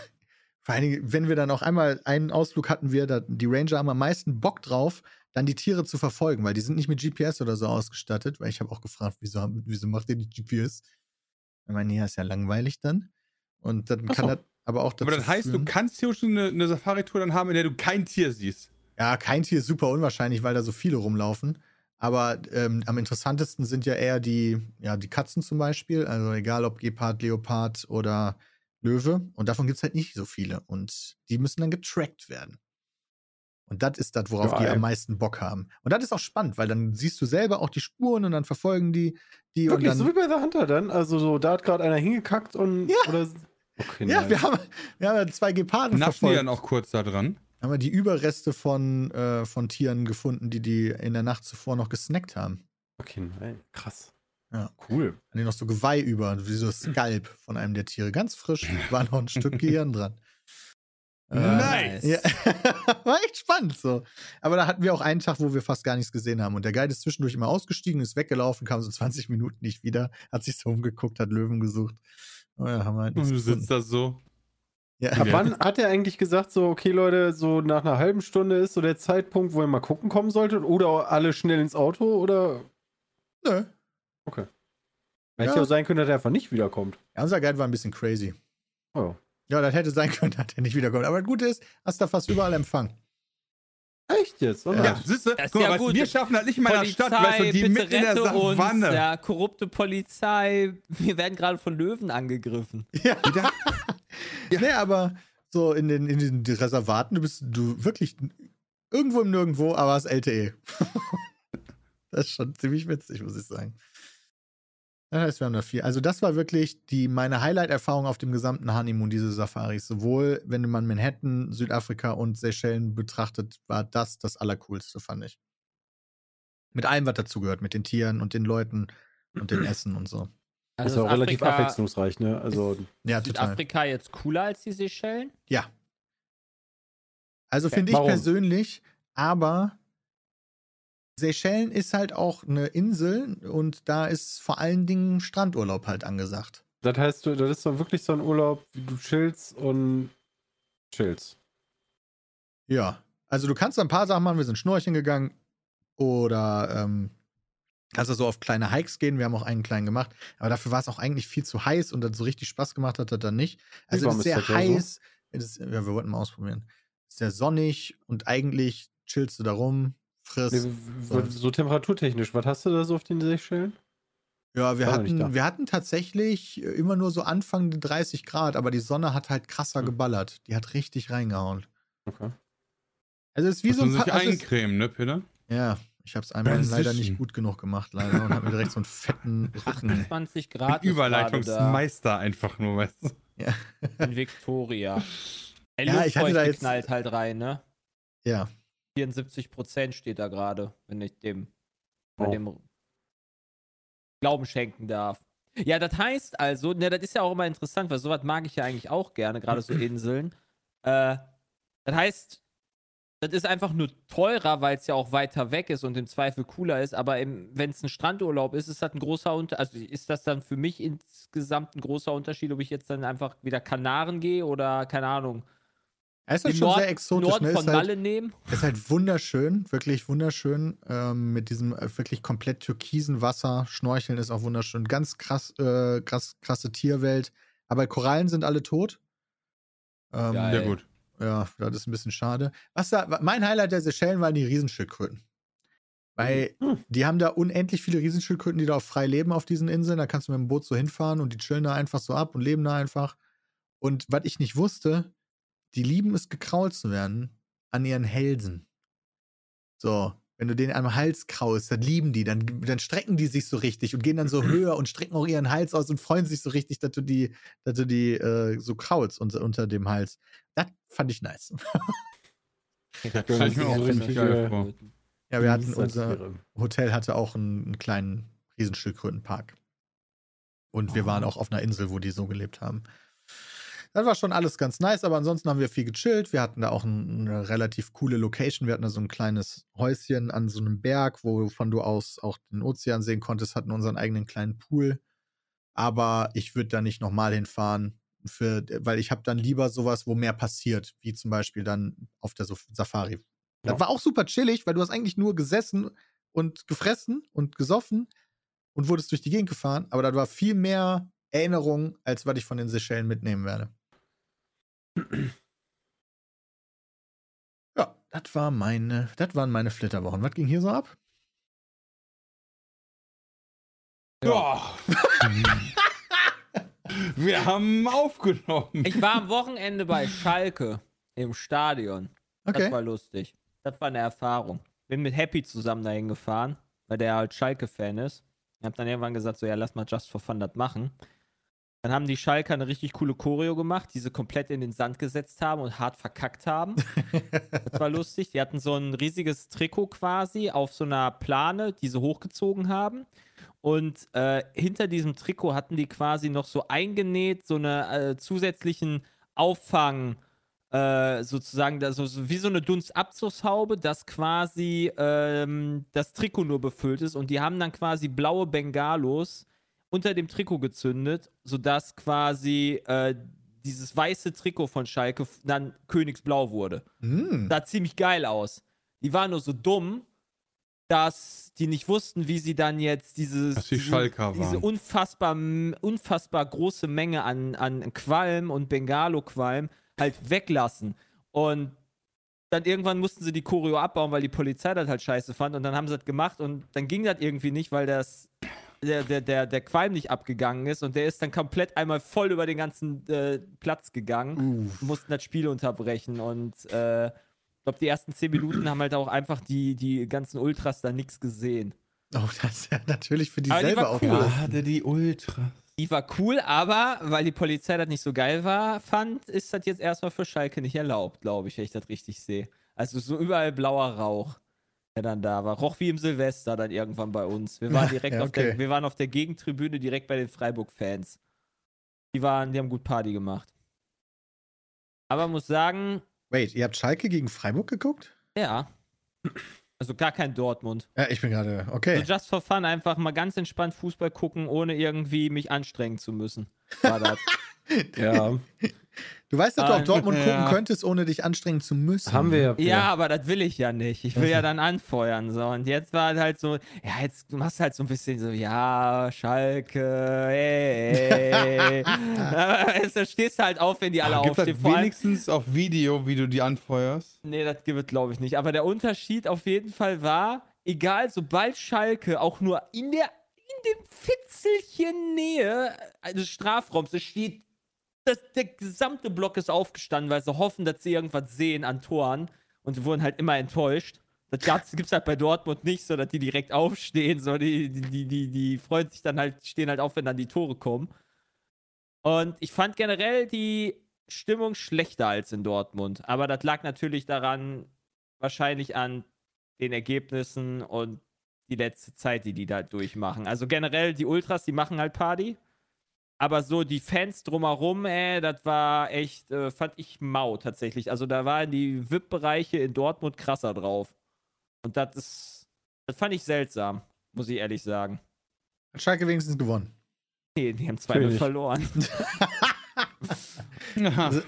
Vor allem, wenn wir dann auch einmal einen Ausflug hatten, wir, da, die Ranger haben am meisten Bock drauf, dann die Tiere zu verfolgen, weil die sind nicht mit GPS oder so ausgestattet, weil ich habe auch gefragt, wieso, wieso macht ihr die GPS? Ich meine, ja, ist ja langweilig dann. Und dann kann das aber auch dazu Aber das heißt, führen, du kannst hier schon eine, eine Safari-Tour dann haben, in der du kein Tier siehst. Ja, kein Tier ist super unwahrscheinlich, weil da so viele rumlaufen. Aber ähm, am interessantesten sind ja eher die, ja, die Katzen zum Beispiel. Also egal ob Gepard, Leopard oder Löwe. Und davon gibt es halt nicht so viele. Und die müssen dann getrackt werden. Und das ist das, worauf ja, die am meisten Bock haben. Und das ist auch spannend, weil dann siehst du selber auch die Spuren und dann verfolgen die die. Wirklich, und dann, so wie bei der Hunter dann? Also so, da hat gerade einer hingekackt und. Ja, oder, okay, ja wir, haben, wir haben zwei Geparden Naschen verfolgt. die dann auch kurz da dran? Haben wir die Überreste von, äh, von Tieren gefunden, die die in der Nacht zuvor noch gesnackt haben. Okay, nein, krass. Ja. Cool. Haben die noch so Geweih über, wie so Skalp von einem der Tiere. Ganz frisch, war noch ein Stück Gehirn dran. Nice. Ja. War echt spannend so. Aber da hatten wir auch einen Tag, wo wir fast gar nichts gesehen haben. Und der Guide ist zwischendurch immer ausgestiegen, ist weggelaufen, kam so 20 Minuten nicht wieder, hat sich so umgeguckt, hat Löwen gesucht. Oh ja, haben wir halt Und du sitzt da so. Ja. Ab wann hat er eigentlich gesagt, so, okay, Leute, so nach einer halben Stunde ist so der Zeitpunkt, wo ihr mal gucken kommen solltet? Oder alle schnell ins Auto? Oder? Nö. Okay. Hätte ja auch sein können, dass er einfach nicht wiederkommt. Ja, unser Guide war ein bisschen crazy. Oh. Ja, das hätte sein können, dass er nicht wiederkommt. Aber das Gute ist, hast da fast überall Empfang. Echt jetzt? Oder? Ja, siehst du? Guck mal, ja wir schaffen das nicht mal in der Stadt, weißt du, die mitten in der Savanne. Uns, ja, korrupte Polizei. Wir werden gerade von Löwen angegriffen. Ja. ja. Nee, aber so in den, in den Reservaten, du bist du wirklich irgendwo im Nirgendwo, aber hast LTE. das ist schon ziemlich witzig, muss ich sagen. Das heißt, wir haben da vier. Also, das war wirklich die, meine Highlight-Erfahrung auf dem gesamten Honeymoon, diese Safaris. Sowohl, wenn man Manhattan, Südafrika und Seychellen betrachtet, war das das Allercoolste, fand ich. Mit allem, was dazugehört, mit den Tieren und den Leuten und dem Essen und so. Also das ist auch relativ abwechslungsreich, ne? Also, ja, Südafrika total. jetzt cooler als die Seychellen? Ja. Also, finde ich persönlich, aber Seychellen ist halt auch eine Insel und da ist vor allen Dingen Strandurlaub halt angesagt. Das heißt, das ist doch wirklich so ein Urlaub, wie du chillst und chillst. Ja, also du kannst ein paar Sachen machen. Wir sind Schnorcheln gegangen oder ähm, kannst du so auf kleine Hikes gehen. Wir haben auch einen kleinen gemacht, aber dafür war es auch eigentlich viel zu heiß und dann so richtig Spaß gemacht hat er dann nicht. Also es ist sehr heiß. So? Ist, ja, wir wollten mal ausprobieren. Es ist sehr sonnig und eigentlich chillst du da rum, frisst. So. so temperaturtechnisch, was hast du da so auf den Seychellen? Ja, wir hatten, wir hatten tatsächlich immer nur so Anfang 30 Grad, aber die Sonne hat halt krasser hm. geballert. Die hat richtig reingehauen. Okay. Also es ist wie so ein sich also eincremen, ne, Peter? Ja, ich habe es einmal Transition. leider nicht gut genug gemacht, leider, und habe mir direkt so einen fetten Rücken. 28 Grad. Überleitungsmeister einfach nur, weißt du? Ja. In Victoria. Ey, ja, ich hatte da jetzt knallt halt rein, ne? Ja. 74 Prozent steht da gerade, wenn ich dem, oh. dem Glauben schenken darf. Ja, das heißt also, ne, das ist ja auch immer interessant, weil sowas mag ich ja eigentlich auch gerne, gerade so Inseln. Äh, das heißt, das ist einfach nur teurer, weil es ja auch weiter weg ist und im Zweifel cooler ist. Aber wenn es ein Strandurlaub ist, ist das ein großer Unterschied. Also ist das dann für mich insgesamt ein großer Unterschied, ob ich jetzt dann einfach wieder Kanaren gehe oder keine Ahnung. Es ist halt schon Nord, sehr exotisch. Norden ne? von Malle halt, nehmen. Es ist halt wunderschön, wirklich wunderschön. Ähm, mit diesem äh, wirklich komplett türkisen Wasser. Schnorcheln ist auch wunderschön. Ganz krass, äh, krass, krasse Tierwelt. Aber Korallen sind alle tot. Ähm, Sehr gut. Ja, das ist ein bisschen schade. Was da, mein Highlight der Seychellen waren die Riesenschildkröten. Weil hm. die haben da unendlich viele Riesenschildkröten, die da auch frei leben auf diesen Inseln. Da kannst du mit dem Boot so hinfahren und die chillen da einfach so ab und leben da einfach. Und was ich nicht wusste, die lieben es, gekrault zu werden an ihren Hälsen. So, wenn du den am Hals kraust, dann lieben die, dann, dann strecken die sich so richtig und gehen dann so höher und strecken auch ihren Hals aus und freuen sich so richtig, dass du die, dass du die äh, so kraulst unter, unter dem Hals. Das fand ich nice. das ich mir auch richtig geil vor. Ja, wir hatten unser Hotel hatte auch einen, einen kleinen Riesenschildkrötenpark. Und wir waren oh. auch auf einer Insel, wo die so gelebt haben. Das war schon alles ganz nice, aber ansonsten haben wir viel gechillt. Wir hatten da auch ein, eine relativ coole Location. Wir hatten da so ein kleines Häuschen an so einem Berg, wovon du aus auch den Ozean sehen konntest, hatten unseren eigenen kleinen Pool. Aber ich würde da nicht nochmal hinfahren, für, weil ich habe dann lieber sowas, wo mehr passiert, wie zum Beispiel dann auf der Safari. Ja. Das war auch super chillig, weil du hast eigentlich nur gesessen und gefressen und gesoffen und wurdest durch die Gegend gefahren, aber da war viel mehr Erinnerung, als was ich von den Seychellen mitnehmen werde. Ja, das war meine, das waren meine Flitterwochen. Was ging hier so ab? Ja. Wir haben aufgenommen. Ich war am Wochenende bei Schalke im Stadion. Okay. Das war lustig. Das war eine Erfahrung. Bin mit Happy zusammen dahin gefahren, weil der halt Schalke-Fan ist. Ich hab dann irgendwann gesagt, so ja, lass mal Just for Fun das machen. Dann haben die Schalker eine richtig coole Choreo gemacht, die sie komplett in den Sand gesetzt haben und hart verkackt haben. das war lustig. Die hatten so ein riesiges Trikot quasi auf so einer Plane, die sie hochgezogen haben. Und äh, hinter diesem Trikot hatten die quasi noch so eingenäht, so eine äh, zusätzlichen Auffang, äh, sozusagen, also wie so eine Dunstabzugshaube, das quasi ähm, das Trikot nur befüllt ist. Und die haben dann quasi blaue Bengalos unter dem Trikot gezündet, sodass quasi äh, dieses weiße Trikot von Schalke dann Königsblau wurde. Mm. Sah ziemlich geil aus. Die waren nur so dumm, dass die nicht wussten, wie sie dann jetzt dieses, die diese, diese unfassbar, unfassbar große Menge an, an Qualm und Bengalo-Qualm halt weglassen. Und dann irgendwann mussten sie die Choreo abbauen, weil die Polizei das halt scheiße fand. Und dann haben sie das gemacht und dann ging das irgendwie nicht, weil das der, der, der, der Qualm nicht abgegangen ist und der ist dann komplett einmal voll über den ganzen äh, Platz gegangen. Uff. Mussten das Spiel unterbrechen und äh, ich glaube, die ersten zehn Minuten haben halt auch einfach die, die ganzen Ultras da nichts gesehen. Oh, das ist ja natürlich für die aber selber auch cool. Ja, hatte die Ultras. Die war cool, aber weil die Polizei das nicht so geil war, fand, ist das jetzt erstmal für Schalke nicht erlaubt, glaube ich, wenn ich das richtig sehe. Also so überall blauer Rauch der dann da war. Roch wie im Silvester dann irgendwann bei uns. Wir waren direkt ja, okay. auf der, wir waren auf der Gegentribüne direkt bei den Freiburg-Fans. Die waren, die haben gut Party gemacht. Aber muss sagen. Wait, ihr habt Schalke gegen Freiburg geguckt? Ja. Also gar kein Dortmund. Ja, ich bin gerade, okay. Also just for fun, einfach mal ganz entspannt Fußball gucken, ohne irgendwie mich anstrengen zu müssen. War das. ja. Du weißt, dass du auch Dortmund ja. gucken könntest, ohne dich anstrengen zu müssen. Haben wir ja. Ja, aber das will ich ja nicht. Ich will ja dann anfeuern. So. Und jetzt war halt so, ja, jetzt machst du halt so ein bisschen so, ja, Schalke, aber du stehst halt auf, wenn die alle aber aufstehen. Gibt wenigstens auf Video, wie du die anfeuerst? Nee, das gibt es, glaube ich nicht. Aber der Unterschied auf jeden Fall war, egal, sobald Schalke auch nur in der in dem Fitzelchen Nähe des Strafraums, es steht das, der gesamte Block ist aufgestanden, weil sie hoffen, dass sie irgendwas sehen an Toren und sie wurden halt immer enttäuscht. Das gibt es halt bei Dortmund nicht, so dass die direkt aufstehen, so die, die, die, die freuen sich dann halt, stehen halt auf, wenn dann die Tore kommen. Und ich fand generell die Stimmung schlechter als in Dortmund. Aber das lag natürlich daran, wahrscheinlich an den Ergebnissen und die letzte Zeit, die die da durchmachen. Also generell, die Ultras, die machen halt Party. Aber so die Fans drumherum, ey, das war echt, äh, fand ich mau tatsächlich. Also da waren die VIP-Bereiche in Dortmund krasser drauf. Und das ist, das fand ich seltsam, muss ich ehrlich sagen. Hat Schalke wenigstens gewonnen. Nee, die haben 2 verloren. das ist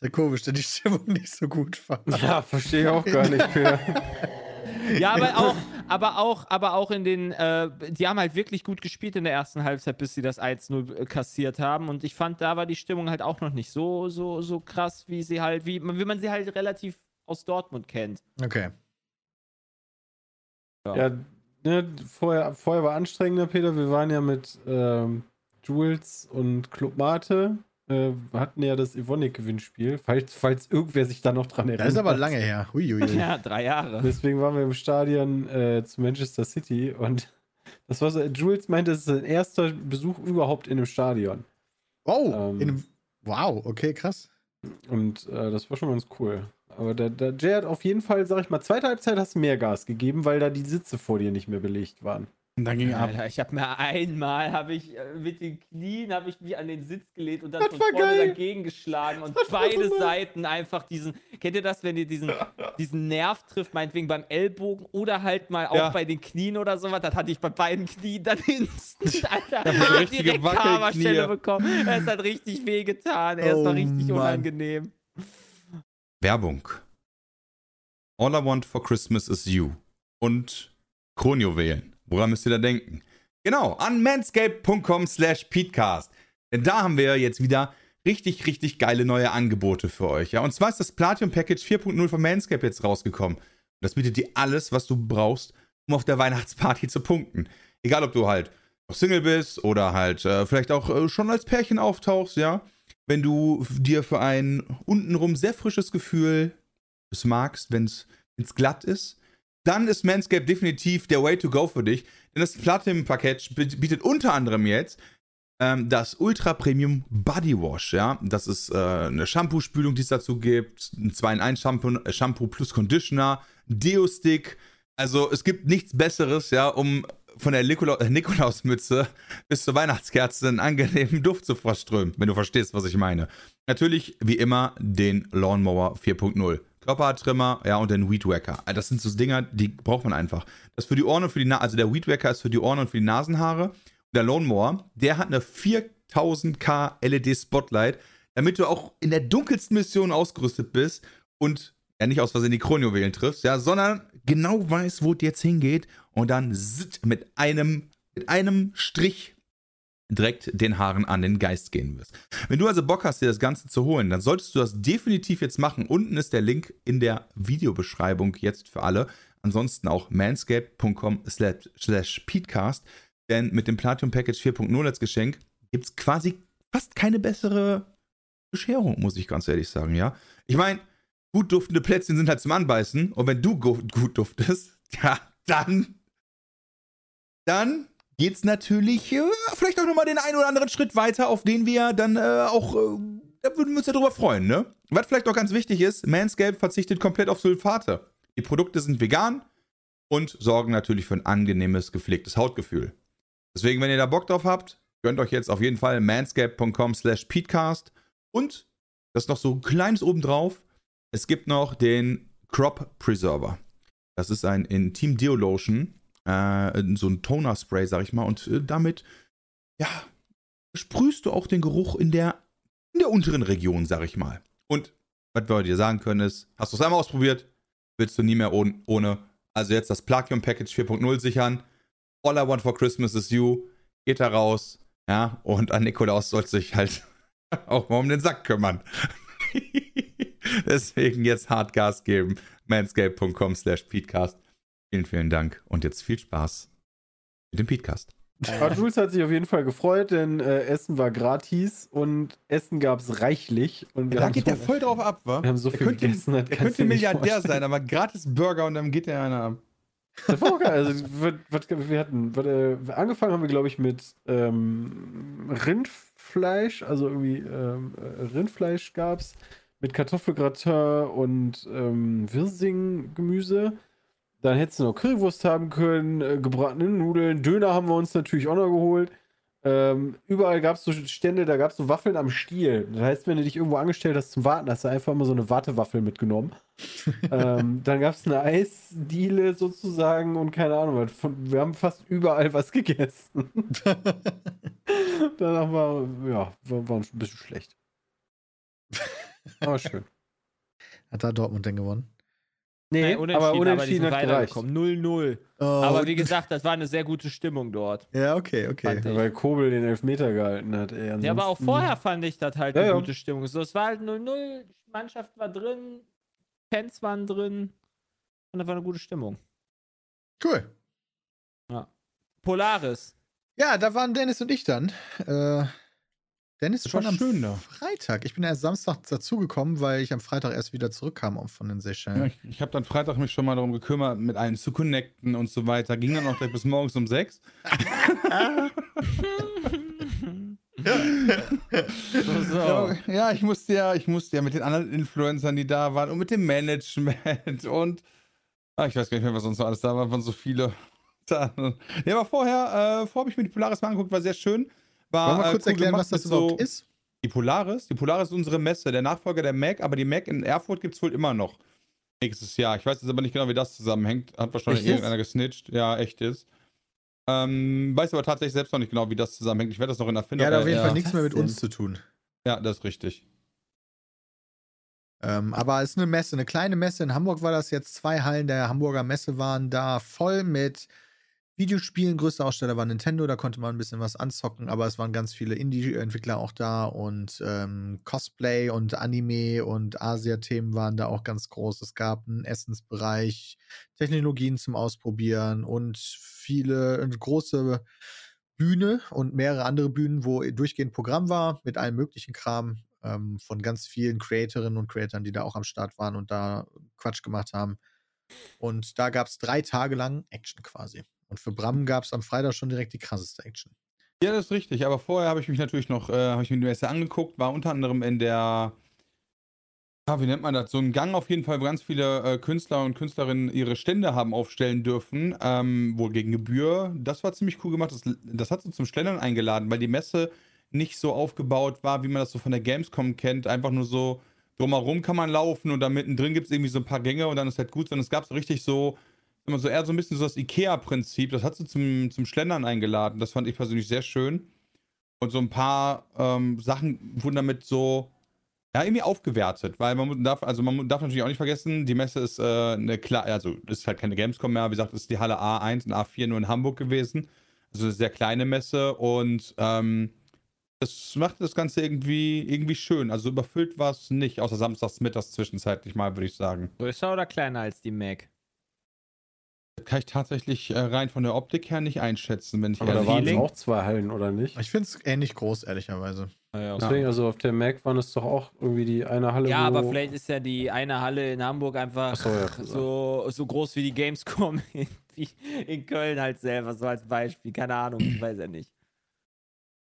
ja komisch, dass die Stimmung nicht so gut war. Ja, verstehe ich auch gar nicht mehr. Ja, aber auch, aber auch, aber auch in den, äh, die haben halt wirklich gut gespielt in der ersten Halbzeit, bis sie das 1-0 äh, kassiert haben. Und ich fand, da war die Stimmung halt auch noch nicht so, so, so krass, wie sie halt, wie, wie man sie halt relativ aus Dortmund kennt. Okay. Ja, ja ne, vorher, vorher war anstrengender, Peter. Wir waren ja mit ähm, Jules und Club Mate äh, hatten ja das Evonik-Gewinnspiel, falls, falls irgendwer sich da noch dran erinnert. Das ist aber lange her. Huiuiui. Ja, drei Jahre. Deswegen waren wir im Stadion äh, zu Manchester City und das war so, Jules meinte, es ist sein erster Besuch überhaupt in einem Stadion. Oh, ähm, einem, wow, okay, krass. Und äh, das war schon ganz cool. Aber der, der Jay hat auf jeden Fall, sag ich mal, zweite Halbzeit hast du mehr Gas gegeben, weil da die Sitze vor dir nicht mehr belegt waren. Und dann ging Alter, ab. Ich habe mir einmal, habe ich äh, mit den Knien, habe ich mich an den Sitz gelegt und dann von vorne geil. dagegen geschlagen und beide so Seiten einfach diesen, kennt ihr das, wenn ihr diesen, diesen Nerv trifft, meinetwegen beim Ellbogen oder halt mal auch ja. bei den Knien oder sowas, das hatte ich bei beiden Knien dann instant, Alter, da direkt Karma-Stelle bekommen. Es hat richtig wehgetan, er oh, ist doch richtig Mann. unangenehm. Werbung. All I want for Christmas is you. Und Kronio wählen. Woran müsst ihr da denken? Genau, an manscape.com slash peatcast. Denn da haben wir jetzt wieder richtig, richtig geile neue Angebote für euch. Ja, und zwar ist das Platinum Package 4.0 von Manscape jetzt rausgekommen. Und das bietet dir alles, was du brauchst, um auf der Weihnachtsparty zu punkten. Egal, ob du halt noch Single bist oder halt äh, vielleicht auch äh, schon als Pärchen auftauchst, ja. Wenn du dir für ein untenrum sehr frisches Gefühl es magst, wenn es glatt ist, dann ist Manscaped definitiv der Way to go für dich. Denn das Platinum-Package bietet unter anderem jetzt ähm, das Ultra Premium Body Wash. Ja? Das ist äh, eine Shampoo-Spülung, die es dazu gibt. Ein 2-in-1-Shampoo äh, Shampoo plus Conditioner, Deo-Stick. Also es gibt nichts Besseres, ja, um von der Nikolaus äh, Nikolausmütze bis zur Weihnachtskerze einen angenehmen Duft zu verströmen, wenn du verstehst, was ich meine. Natürlich, wie immer, den Lawnmower 4.0. Kloppertrimmer, ja, und den Weed Wacker. Das sind so Dinger, die braucht man einfach. Das für die Ohren und für die Nase, also der Weed Wacker ist für die Ohren und für die Nasenhaare. Und der Lone Mower, der hat eine 4000K LED Spotlight, damit du auch in der dunkelsten Mission ausgerüstet bist und ja nicht aus Versehen die Kronjuwelen triffst, ja, sondern genau weißt, wo es jetzt hingeht und dann mit einem, mit einem Strich direkt den Haaren an den Geist gehen wirst. Wenn du also Bock hast, dir das Ganze zu holen, dann solltest du das definitiv jetzt machen. Unten ist der Link in der Videobeschreibung jetzt für alle. Ansonsten auch manscape.com slash peatcast. Denn mit dem Platinum Package 4.0 als Geschenk gibt es quasi fast keine bessere Bescherung, muss ich ganz ehrlich sagen, ja. Ich meine, gut duftende Plätzchen sind halt zum Anbeißen. Und wenn du gut duftest, ja, dann, dann geht's natürlich äh, vielleicht auch nochmal den einen oder anderen Schritt weiter, auf den wir dann äh, auch, äh, da würden wir uns ja drüber freuen, ne? Was vielleicht auch ganz wichtig ist, Manscaped verzichtet komplett auf Sulfate. Die Produkte sind vegan und sorgen natürlich für ein angenehmes, gepflegtes Hautgefühl. Deswegen, wenn ihr da Bock drauf habt, gönnt euch jetzt auf jeden Fall manscaped.com slash peatcast und das ist noch so ein kleines obendrauf. Es gibt noch den Crop Preserver. Das ist ein Intim Deo Lotion, äh, so ein Toner-Spray, sag ich mal, und äh, damit, ja, sprühst du auch den Geruch in der, in der unteren Region, sag ich mal. Und was wir dir sagen können ist, hast du es einmal ausprobiert, willst du nie mehr ohne, ohne. Also jetzt das Plagium Package 4.0 sichern. All I want for Christmas is you. Geht da raus, ja, und an Nikolaus soll sich halt auch mal um den Sack kümmern. Deswegen jetzt hart Gas geben. manscape.com slash peatcast. Vielen, vielen Dank und jetzt viel Spaß mit dem Podcast. Aber Jules hat sich auf jeden Fall gefreut, denn äh, Essen war gratis und Essen gab es reichlich. Und ja, da geht der voll drauf ab, wa? Wir haben so viel könnte, gegessen. Er könnte Milliardär sein, aber gratis Burger und dann geht der einer ab. Das war auch geil. Also, wir, wir hatten, wir, äh, angefangen haben wir, glaube ich, mit ähm, Rindfleisch, also irgendwie ähm, äh, Rindfleisch gab es, mit Kartoffelgratin und ähm, Wirsing-Gemüse. Dann hättest du noch Currywurst haben können, äh, gebratene Nudeln, Döner haben wir uns natürlich auch noch geholt. Ähm, überall gab es so Stände, da gab es so Waffeln am Stiel. Das heißt, wenn du dich irgendwo angestellt hast zum Warten, hast du einfach immer so eine Wartewaffel mitgenommen. ähm, dann gab es eine Eisdiele sozusagen und keine Ahnung, wir haben fast überall was gegessen. Danach war, ja, war, war ein bisschen schlecht. Aber schön. Hat da Dortmund denn gewonnen? Nee, Nein, aber unentschieden aber hat gereicht. 0-0. Oh. Aber wie gesagt, das war eine sehr gute Stimmung dort. Ja, okay, okay. Weil Kobel den Elfmeter gehalten hat. Ey, ja, aber auch vorher fand ich das halt ja, eine ja. gute Stimmung. So, es war halt 0-0, Mannschaft war drin, Fans waren drin und das war eine gute Stimmung. Cool. Ja. Polaris. Ja, da waren Dennis und ich dann. Äh, Dennis das schon am schön, da. Freitag. Ich bin erst Samstag dazugekommen, weil ich am Freitag erst wieder zurückkam von den Seychellen. Ja, ich, ich habe dann Freitag mich schon mal darum gekümmert, mit allen zu connecten und so weiter. Ging dann auch gleich bis morgens um sechs. so. Ja, ich musste ja, ich musste ja mit den anderen Influencern, die da waren und mit dem Management und ach, ich weiß gar nicht mehr, was sonst noch alles da war, waren so viele. Ja, aber vorher, äh, vorher habe ich mir die Polaris mal angeguckt, war sehr schön. War, Wollen wir kurz cool erklären, was das überhaupt so ist? Die Polaris? Die Polaris ist unsere Messe, der Nachfolger der Mac, aber die Mac in Erfurt gibt es wohl immer noch. Nächstes Jahr. Ich weiß jetzt aber nicht genau, wie das zusammenhängt. Hat wahrscheinlich echt irgendeiner gesnitcht. Ja, echt ist. Ähm, weiß aber tatsächlich selbst noch nicht genau, wie das zusammenhängt. Ich werde das noch in Erfindung. Ja, hat auf jeden Fall nichts mehr mit uns zu tun. Ja, das ist richtig. Ähm, aber es ist eine Messe, eine kleine Messe. In Hamburg war das jetzt. Zwei Hallen der Hamburger Messe waren da voll mit Videospielen. Größter Aussteller war Nintendo, da konnte man ein bisschen was anzocken, aber es waren ganz viele Indie-Entwickler auch da und ähm, Cosplay und Anime und Asia-Themen waren da auch ganz groß. Es gab einen Essensbereich, Technologien zum Ausprobieren und viele, eine große Bühne und mehrere andere Bühnen, wo durchgehend Programm war mit allem möglichen Kram ähm, von ganz vielen Creatorinnen und Creatoren, die da auch am Start waren und da Quatsch gemacht haben. Und da gab es drei Tage lang Action quasi. Und für Bram gab es am Freitag schon direkt die krasseste Action. Ja, das ist richtig. Aber vorher habe ich mich natürlich noch, äh, habe ich mir die Messe angeguckt, war unter anderem in der, ja, wie nennt man das? So ein Gang auf jeden Fall, wo ganz viele äh, Künstler und Künstlerinnen ihre Stände haben aufstellen dürfen, ähm, wohl gegen Gebühr. Das war ziemlich cool gemacht. Das, das hat so zum Schlendern eingeladen, weil die Messe nicht so aufgebaut war, wie man das so von der Gamescom kennt. Einfach nur so drumherum kann man laufen und da mittendrin gibt es irgendwie so ein paar Gänge und dann ist halt gut, sondern es gab so richtig so immer so eher so ein bisschen so das IKEA-Prinzip. Das hat sie zum, zum Schlendern eingeladen. Das fand ich persönlich sehr schön. Und so ein paar ähm, Sachen wurden damit so, ja, irgendwie aufgewertet. Weil man darf, also man darf natürlich auch nicht vergessen, die Messe ist äh, eine klar, also ist halt keine Gamescom mehr. Wie gesagt, ist die Halle A1 und A4 nur in Hamburg gewesen. Also eine sehr kleine Messe und ähm, das macht das Ganze irgendwie, irgendwie schön. Also überfüllt war es nicht, außer samstags mittags zwischenzeitlich mal, würde ich sagen. Größer oder kleiner als die Mac? kann ich tatsächlich äh, rein von der Optik her nicht einschätzen, wenn ich Aber da waren es auch zwei Hallen, oder nicht? Ich finde es ähnlich groß, ehrlicherweise. Ah, ja, Deswegen, also auf der Mac waren es doch auch irgendwie die eine Halle. Ja, aber vielleicht ist ja die eine Halle in Hamburg einfach so, ja, so, so, groß wie die Gamescom in, in Köln halt selber, so als Beispiel. Keine Ahnung, ich weiß ja nicht.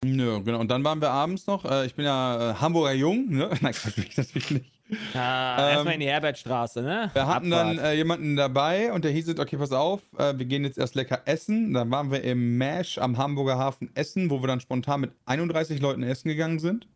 Nö, genau. Und dann waren wir abends noch. Äh, ich bin ja äh, Hamburger Jung, ne? Nein, Quatsch, natürlich nicht. Ja, ähm, erstmal in die Herbertstraße, ne? Wir hatten Abfahrt. dann äh, jemanden dabei und der hieß jetzt, okay, pass auf, äh, wir gehen jetzt erst lecker essen. Dann waren wir im Mash am Hamburger Hafen essen, wo wir dann spontan mit 31 Leuten essen gegangen sind.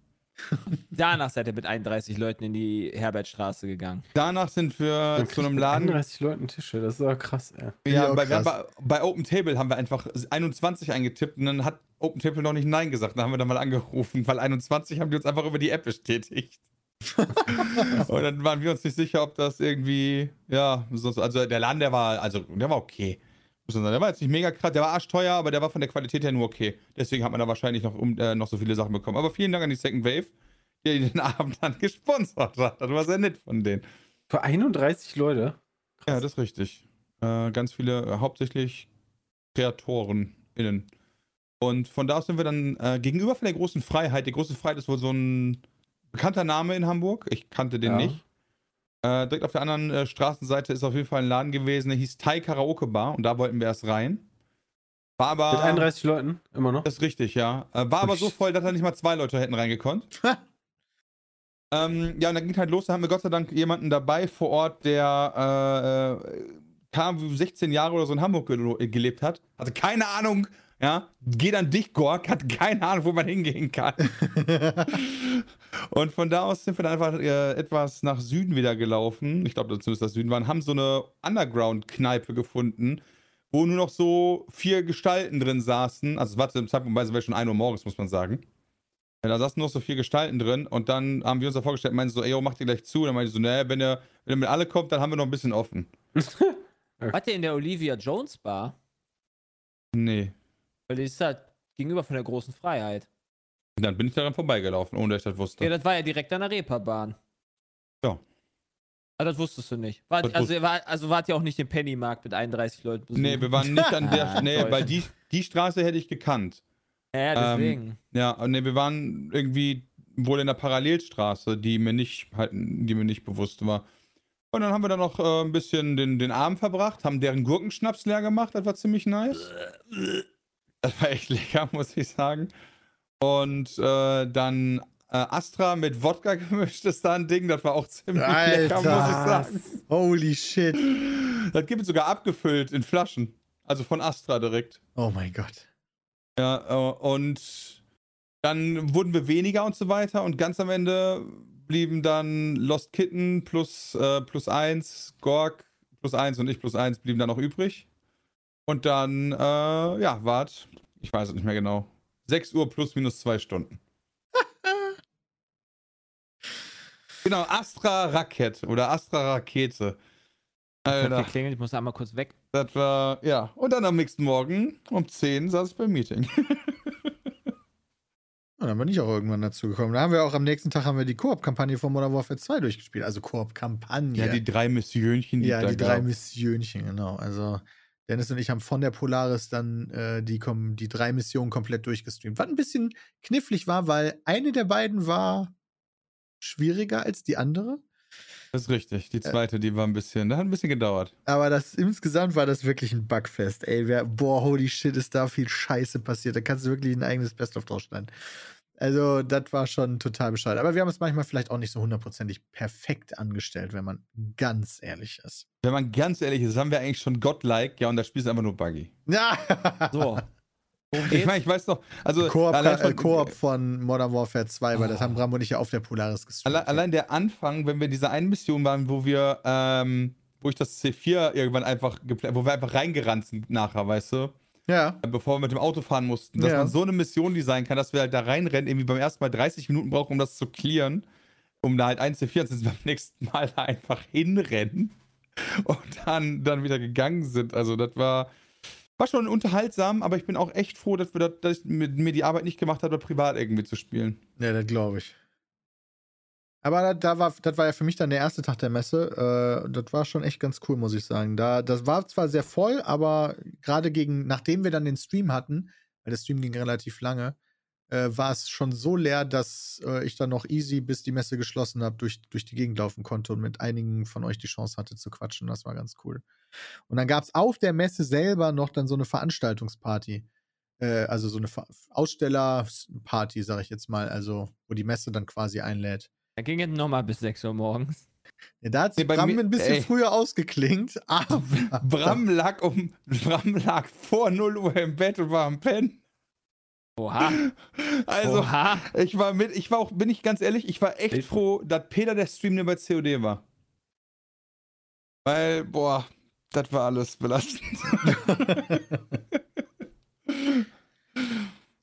Danach seid ihr mit 31 Leuten in die Herbertstraße gegangen. Danach sind wir zu einem Laden. 31 Leuten Tische, das ist aber krass, ey. Ja, ja bei, krass. bei, bei, Open Table haben wir einfach 21 eingetippt und dann hat Open Table noch nicht Nein gesagt. Dann haben wir dann mal angerufen, weil 21 haben die uns einfach über die App bestätigt. und dann waren wir uns nicht sicher, ob das irgendwie, ja, also der Laden, der war, also der war okay. Der war jetzt nicht mega krass, der war arschteuer, aber der war von der Qualität her nur okay. Deswegen hat man da wahrscheinlich noch, um, äh, noch so viele Sachen bekommen. Aber vielen Dank an die Second Wave, die den Abend dann gesponsert hat. Das war sehr nett von denen. Für 31 Leute? Krass. Ja, das ist richtig. Äh, ganz viele, äh, hauptsächlich Kreatoren innen. Und von da aus sind wir dann äh, gegenüber von der großen Freiheit. Die große Freiheit ist wohl so ein bekannter Name in Hamburg. Ich kannte den ja. nicht. Äh, direkt auf der anderen äh, Straßenseite ist auf jeden Fall ein Laden gewesen, der hieß Thai Karaoke Bar und da wollten wir erst rein. War aber. Mit 31 Leuten, immer noch? Das ist richtig, ja. Äh, war aber so voll, dass da nicht mal zwei Leute hätten reingekonnt. ähm, ja, und dann ging halt los, da haben wir Gott sei Dank jemanden dabei vor Ort, der äh, kam 16 Jahre oder so in Hamburg ge gelebt hat. Also keine Ahnung, Ja, geht an dich, Gork, hat keine Ahnung, wo man hingehen kann. und von da aus sind wir dann einfach äh, etwas nach Süden wieder gelaufen. Ich glaube, zumindest das Süden waren, haben so eine Underground-Kneipe gefunden, wo nur noch so vier Gestalten drin saßen. Also, es war zu dem Zeitpunkt, weil es schon 1 Uhr morgens, muss man sagen. Ja, da saßen noch so vier Gestalten drin und dann haben wir uns da vorgestellt, meinen so, ey, yo, macht ihr gleich zu? Und dann meinte ich so, naja, wenn ihr, wenn ihr mit alle kommt, dann haben wir noch ein bisschen offen. Wart ihr in der Olivia Jones Bar? Nee. Weil die ist halt gegenüber von der großen Freiheit. Und dann bin ich daran vorbeigelaufen, ohne dass ich das wusste. Ja, das war ja direkt an der Reeperbahn. Ja. Ah, das wusstest du nicht. War, also, ihr war, also wart ihr auch nicht im Pennymarkt mit 31 Leuten besucht? Nee, wir waren nicht an der. nee, weil die, die Straße hätte ich gekannt. Ja, deswegen. Ähm, ja, nee, wir waren irgendwie wohl in der Parallelstraße, die mir nicht, halt, die mir nicht bewusst war. Und dann haben wir da noch äh, ein bisschen den, den Abend verbracht, haben deren Gurkenschnaps leer gemacht, das war ziemlich nice. Das war echt lecker, muss ich sagen. Und äh, dann äh, Astra mit Wodka gemischt ist da ein Ding, das war auch ziemlich Alter. lecker, muss ich sagen. Holy shit. Das gibt es sogar abgefüllt in Flaschen. Also von Astra direkt. Oh mein Gott. Ja, äh, und dann wurden wir weniger und so weiter. Und ganz am Ende blieben dann Lost Kitten plus, äh, plus eins, Gorg plus eins und ich plus eins blieben dann noch übrig. Und dann, äh, ja, wart, ich weiß es nicht mehr genau, 6 Uhr plus minus zwei Stunden. genau, Astra Rakete oder Astra Rakete. Alter. Geklingelt, ich muss einmal kurz weg. Das war, ja. Und dann am nächsten Morgen um 10 saß ich beim Meeting. Und dann bin ich auch irgendwann dazu gekommen. Da haben wir auch am nächsten Tag haben wir die Koop-Kampagne von Modern Warfare 2 durchgespielt. Also Koop-Kampagne. Ja, die drei Missionchen, die Ja, die drei Missionchen, genau. Also Dennis und ich haben von der Polaris dann äh, die, die drei Missionen komplett durchgestreamt. Was ein bisschen knifflig war, weil eine der beiden war schwieriger als die andere. Das ist richtig. Die zweite, die war ein bisschen, das hat ein bisschen gedauert. Aber das insgesamt war das wirklich ein Bugfest. Ey, wer, boah, holy shit, ist da viel Scheiße passiert. Da kannst du wirklich ein eigenes Best-of draus schneiden. Also, das war schon total bescheuert. Aber wir haben es manchmal vielleicht auch nicht so hundertprozentig perfekt angestellt, wenn man ganz ehrlich ist. Wenn man ganz ehrlich ist, haben wir eigentlich schon godlike, ja, und das Spiel ist einfach nur buggy. Ja. so. Ich meine, ich weiß noch, also Koop, von, Koop von Modern Warfare 2, weil das haben Bram und ich ja auf der Polaris gestreamt. Allein, allein, der Anfang, wenn wir in dieser einen Mission waren, wo wir, ähm, wo ich das C4 irgendwann einfach, wo wir einfach reingerannt sind nachher, weißt du? Ja. Bevor wir mit dem Auto fahren mussten, dass ja. man so eine Mission designen kann, dass wir halt da reinrennen, irgendwie beim ersten Mal 30 Minuten brauchen, um das zu clearen, um da halt ein C4 zu beim nächsten Mal da einfach hinrennen und dann, dann wieder gegangen sind. Also das war war schon unterhaltsam, aber ich bin auch echt froh, dass, wir das, dass ich mir die Arbeit nicht gemacht habe, privat irgendwie zu spielen. Ja, das glaube ich. Aber da war, das war ja für mich dann der erste Tag der Messe. Äh, das war schon echt ganz cool, muss ich sagen. Da, das war zwar sehr voll, aber gerade gegen, nachdem wir dann den Stream hatten, weil der Stream ging relativ lange, äh, war es schon so leer, dass äh, ich dann noch easy, bis die Messe geschlossen habe, durch, durch die Gegend laufen konnte und mit einigen von euch die Chance hatte zu quatschen. Das war ganz cool. Und dann gab es auf der Messe selber noch dann so eine Veranstaltungsparty. Äh, also so eine Ausstellerparty, sag ich jetzt mal, also wo die Messe dann quasi einlädt. Da ging es nochmal bis 6 Uhr morgens. Ja, da hat sich nee, Bram mir, ein bisschen ey. früher ausgeklingt. Aber Bram lag um Bram lag vor 0 Uhr im Bett und war am Pennen. Oha. Also, Oha. ich war mit, ich war auch, bin ich ganz ehrlich, ich war echt ich froh, dass Peter der Stream nur bei COD war. Weil, boah, das war alles belastend.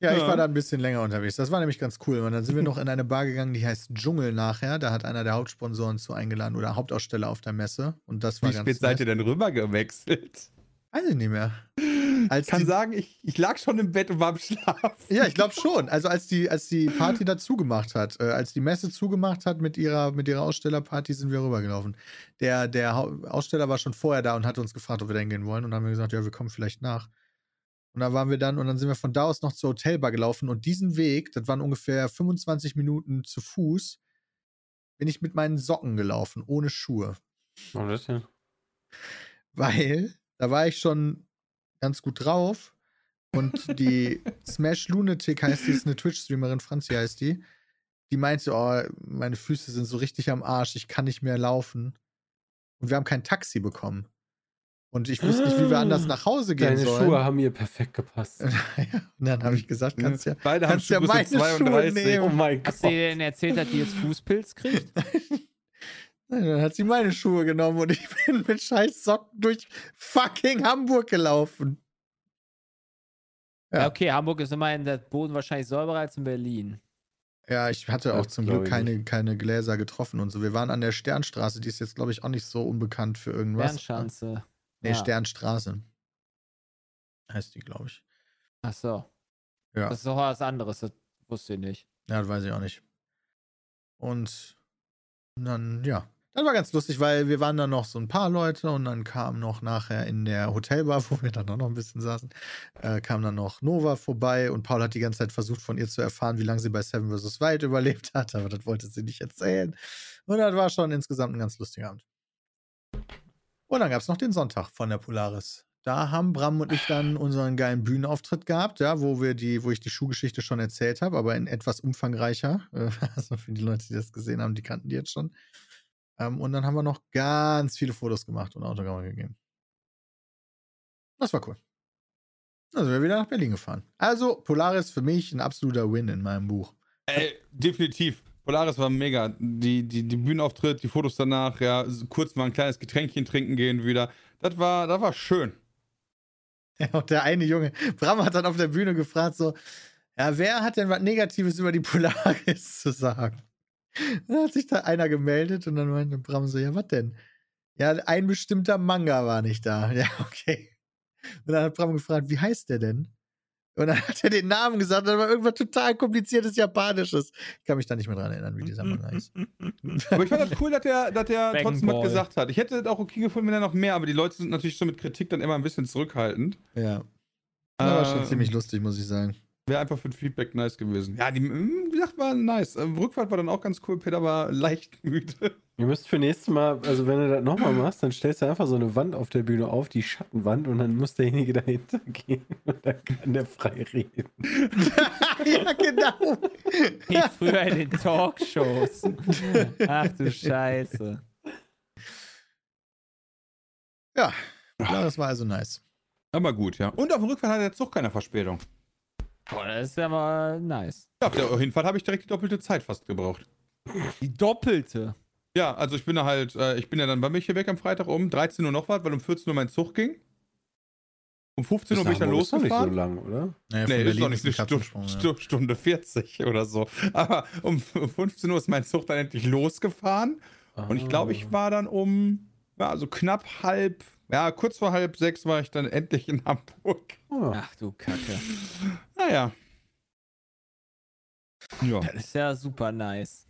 ja, ich war da ein bisschen länger unterwegs. Das war nämlich ganz cool. Und dann sind wir noch in eine Bar gegangen, die heißt Dschungel nachher. Da hat einer der Hauptsponsoren zu eingeladen oder Hauptaussteller auf der Messe. Und das war Wie spät seid ihr denn rüber gewechselt? Weiß ich nicht mehr. Als kann die, sagen, ich, ich lag schon im Bett und war im Schlaf. Ja, ich glaube schon. Also als die, als die Party da zugemacht hat, äh, als die Messe zugemacht hat mit ihrer, mit ihrer Ausstellerparty, sind wir rübergelaufen. Der, der Aussteller war schon vorher da und hat uns gefragt, ob wir da hingehen wollen. Und dann haben wir gesagt, ja, wir kommen vielleicht nach. Und da waren wir dann, und dann sind wir von da aus noch zur Hotelbar gelaufen. Und diesen Weg, das waren ungefähr 25 Minuten zu Fuß, bin ich mit meinen Socken gelaufen, ohne Schuhe. Oh, das ja. Weil da war ich schon ganz gut drauf. Und die Smash Lunatic heißt die, ist eine Twitch-Streamerin, Franzi heißt die. Die meinte, oh, meine Füße sind so richtig am Arsch, ich kann nicht mehr laufen. Und wir haben kein Taxi bekommen. Und ich wusste nicht, wie wir anders nach Hause gehen Deine sollen. Schuhe haben mir perfekt gepasst. ja, und dann habe ich gesagt, kannst ja, Beide haben kannst ja Schuhgröße meine Schuhe 32. nehmen. Oh mein Hast du ihr denn erzählt, dass die jetzt Fußpilz kriegt? Dann hat sie meine Schuhe genommen und ich bin mit scheiß Socken durch fucking Hamburg gelaufen. Ja. Ja. okay, Hamburg ist immerhin der Boden wahrscheinlich sauberer als in Berlin. Ja, ich hatte auch Das zum Glück keine, keine Gläser getroffen und so. Wir waren an der Sternstraße, die ist jetzt, glaube ich, auch nicht so unbekannt für irgendwas. Bernschanze. Nee, Ja. Sternstraße. Heißt die, glaube ich. Ach so. Ja. Das ist doch was anderes, das wusste ich nicht. Ja, das weiß ich auch nicht. Und dann, ja. Das war ganz lustig, weil wir waren dann noch so ein paar Leute und dann kam noch nachher in der Hotelbar, wo wir dann auch noch ein bisschen saßen, äh, kam dann noch Nova vorbei und Paul hat die ganze Zeit versucht, von ihr zu erfahren, wie lange sie bei Seven vs. Wild überlebt hat, aber das wollte sie nicht erzählen. Und das war schon insgesamt ein ganz lustiger Abend. Und dann gab es noch den Sonntag von der Polaris. Da haben Bram und ich dann unseren geilen Bühnenauftritt gehabt, ja, wo wir die, wo ich die Schuhgeschichte schon erzählt habe, aber in etwas umfangreicher. Äh, Also für die Leute, die das gesehen haben, die kannten die jetzt schon. Ähm, und dann haben wir noch ganz viele Fotos gemacht und Autogramme gegeben. Das war cool. Dann sind wir wieder nach Berlin gefahren. Also Polaris für mich ein absoluter Win in meinem Buch. Ey, definitiv. Polaris war mega. Die, die, die Bühnenauftritt, die Fotos danach, ja, kurz mal ein kleines Getränkchen trinken gehen wieder. Das war, das war schön. Ja, und der eine Junge, Bram hat dann auf der Bühne gefragt, so, ja, wer hat denn was Negatives über die Polaris zu sagen? Dann hat sich da einer gemeldet und dann meinte Bram so, ja, was denn? Ja, ein bestimmter Manga war nicht da. Ja, okay. Und dann hat Bram gefragt, wie heißt der denn? Und dann hat er den Namen gesagt, das war irgendwas total kompliziertes Japanisches. Ich kann mich da nicht mehr dran erinnern, wie dieser Manga ist. Aber ich fand das cool, dass der, dass der Bang trotzdem was gesagt hat. Ich hätte das auch okay gefunden, wenn er noch mehr, aber die Leute sind natürlich so mit Kritik dann immer ein bisschen zurückhaltend. Ja. Das war schon Ähm, ziemlich lustig, muss ich sagen. Wäre einfach für ein Feedback nice gewesen. Ja, die, mm, wie gesagt, war nice. Ähm, Rückfahrt war dann auch ganz cool. Peter war leicht müde. Ihr müsst für nächstes Mal, also wenn du das nochmal machst, dann stellst du einfach so eine Wand auf der Bühne auf, die Schattenwand, und dann muss derjenige dahinter gehen und dann kann der frei reden. ja, genau. Wie früher in den Talkshows. Ach du Scheiße. Ja. ja, das war also nice. Aber gut, ja. Und auf dem Rückfahrt hatte der Zug keine Verspätung. Boah, das ist ja mal nice. Ja, auf der Hinfahrt habe ich direkt die doppelte Zeit fast gebraucht. Die doppelte. Ja, also ich bin da halt, äh, ich bin ja dann bei mich hier weg am Freitag um 13 Uhr noch was, weil um 14 Uhr mein Zug ging. Um 15 Uhr bin ich dann Ist doch nicht so losgefahren. lang, oder? Naja, Nee, ist doch nicht eine ein Stu Katzensprung, ja. Stu Stunde 40 oder so. Aber um 15 Uhr ist mein Zug dann endlich losgefahren. Und ich glaube, Ah. ich war dann um, ja, also knapp halb, ja, kurz vor halb sechs war ich dann endlich in Hamburg. Ah. Ach du Kacke. Naja. Ja. Das ist ja super nice.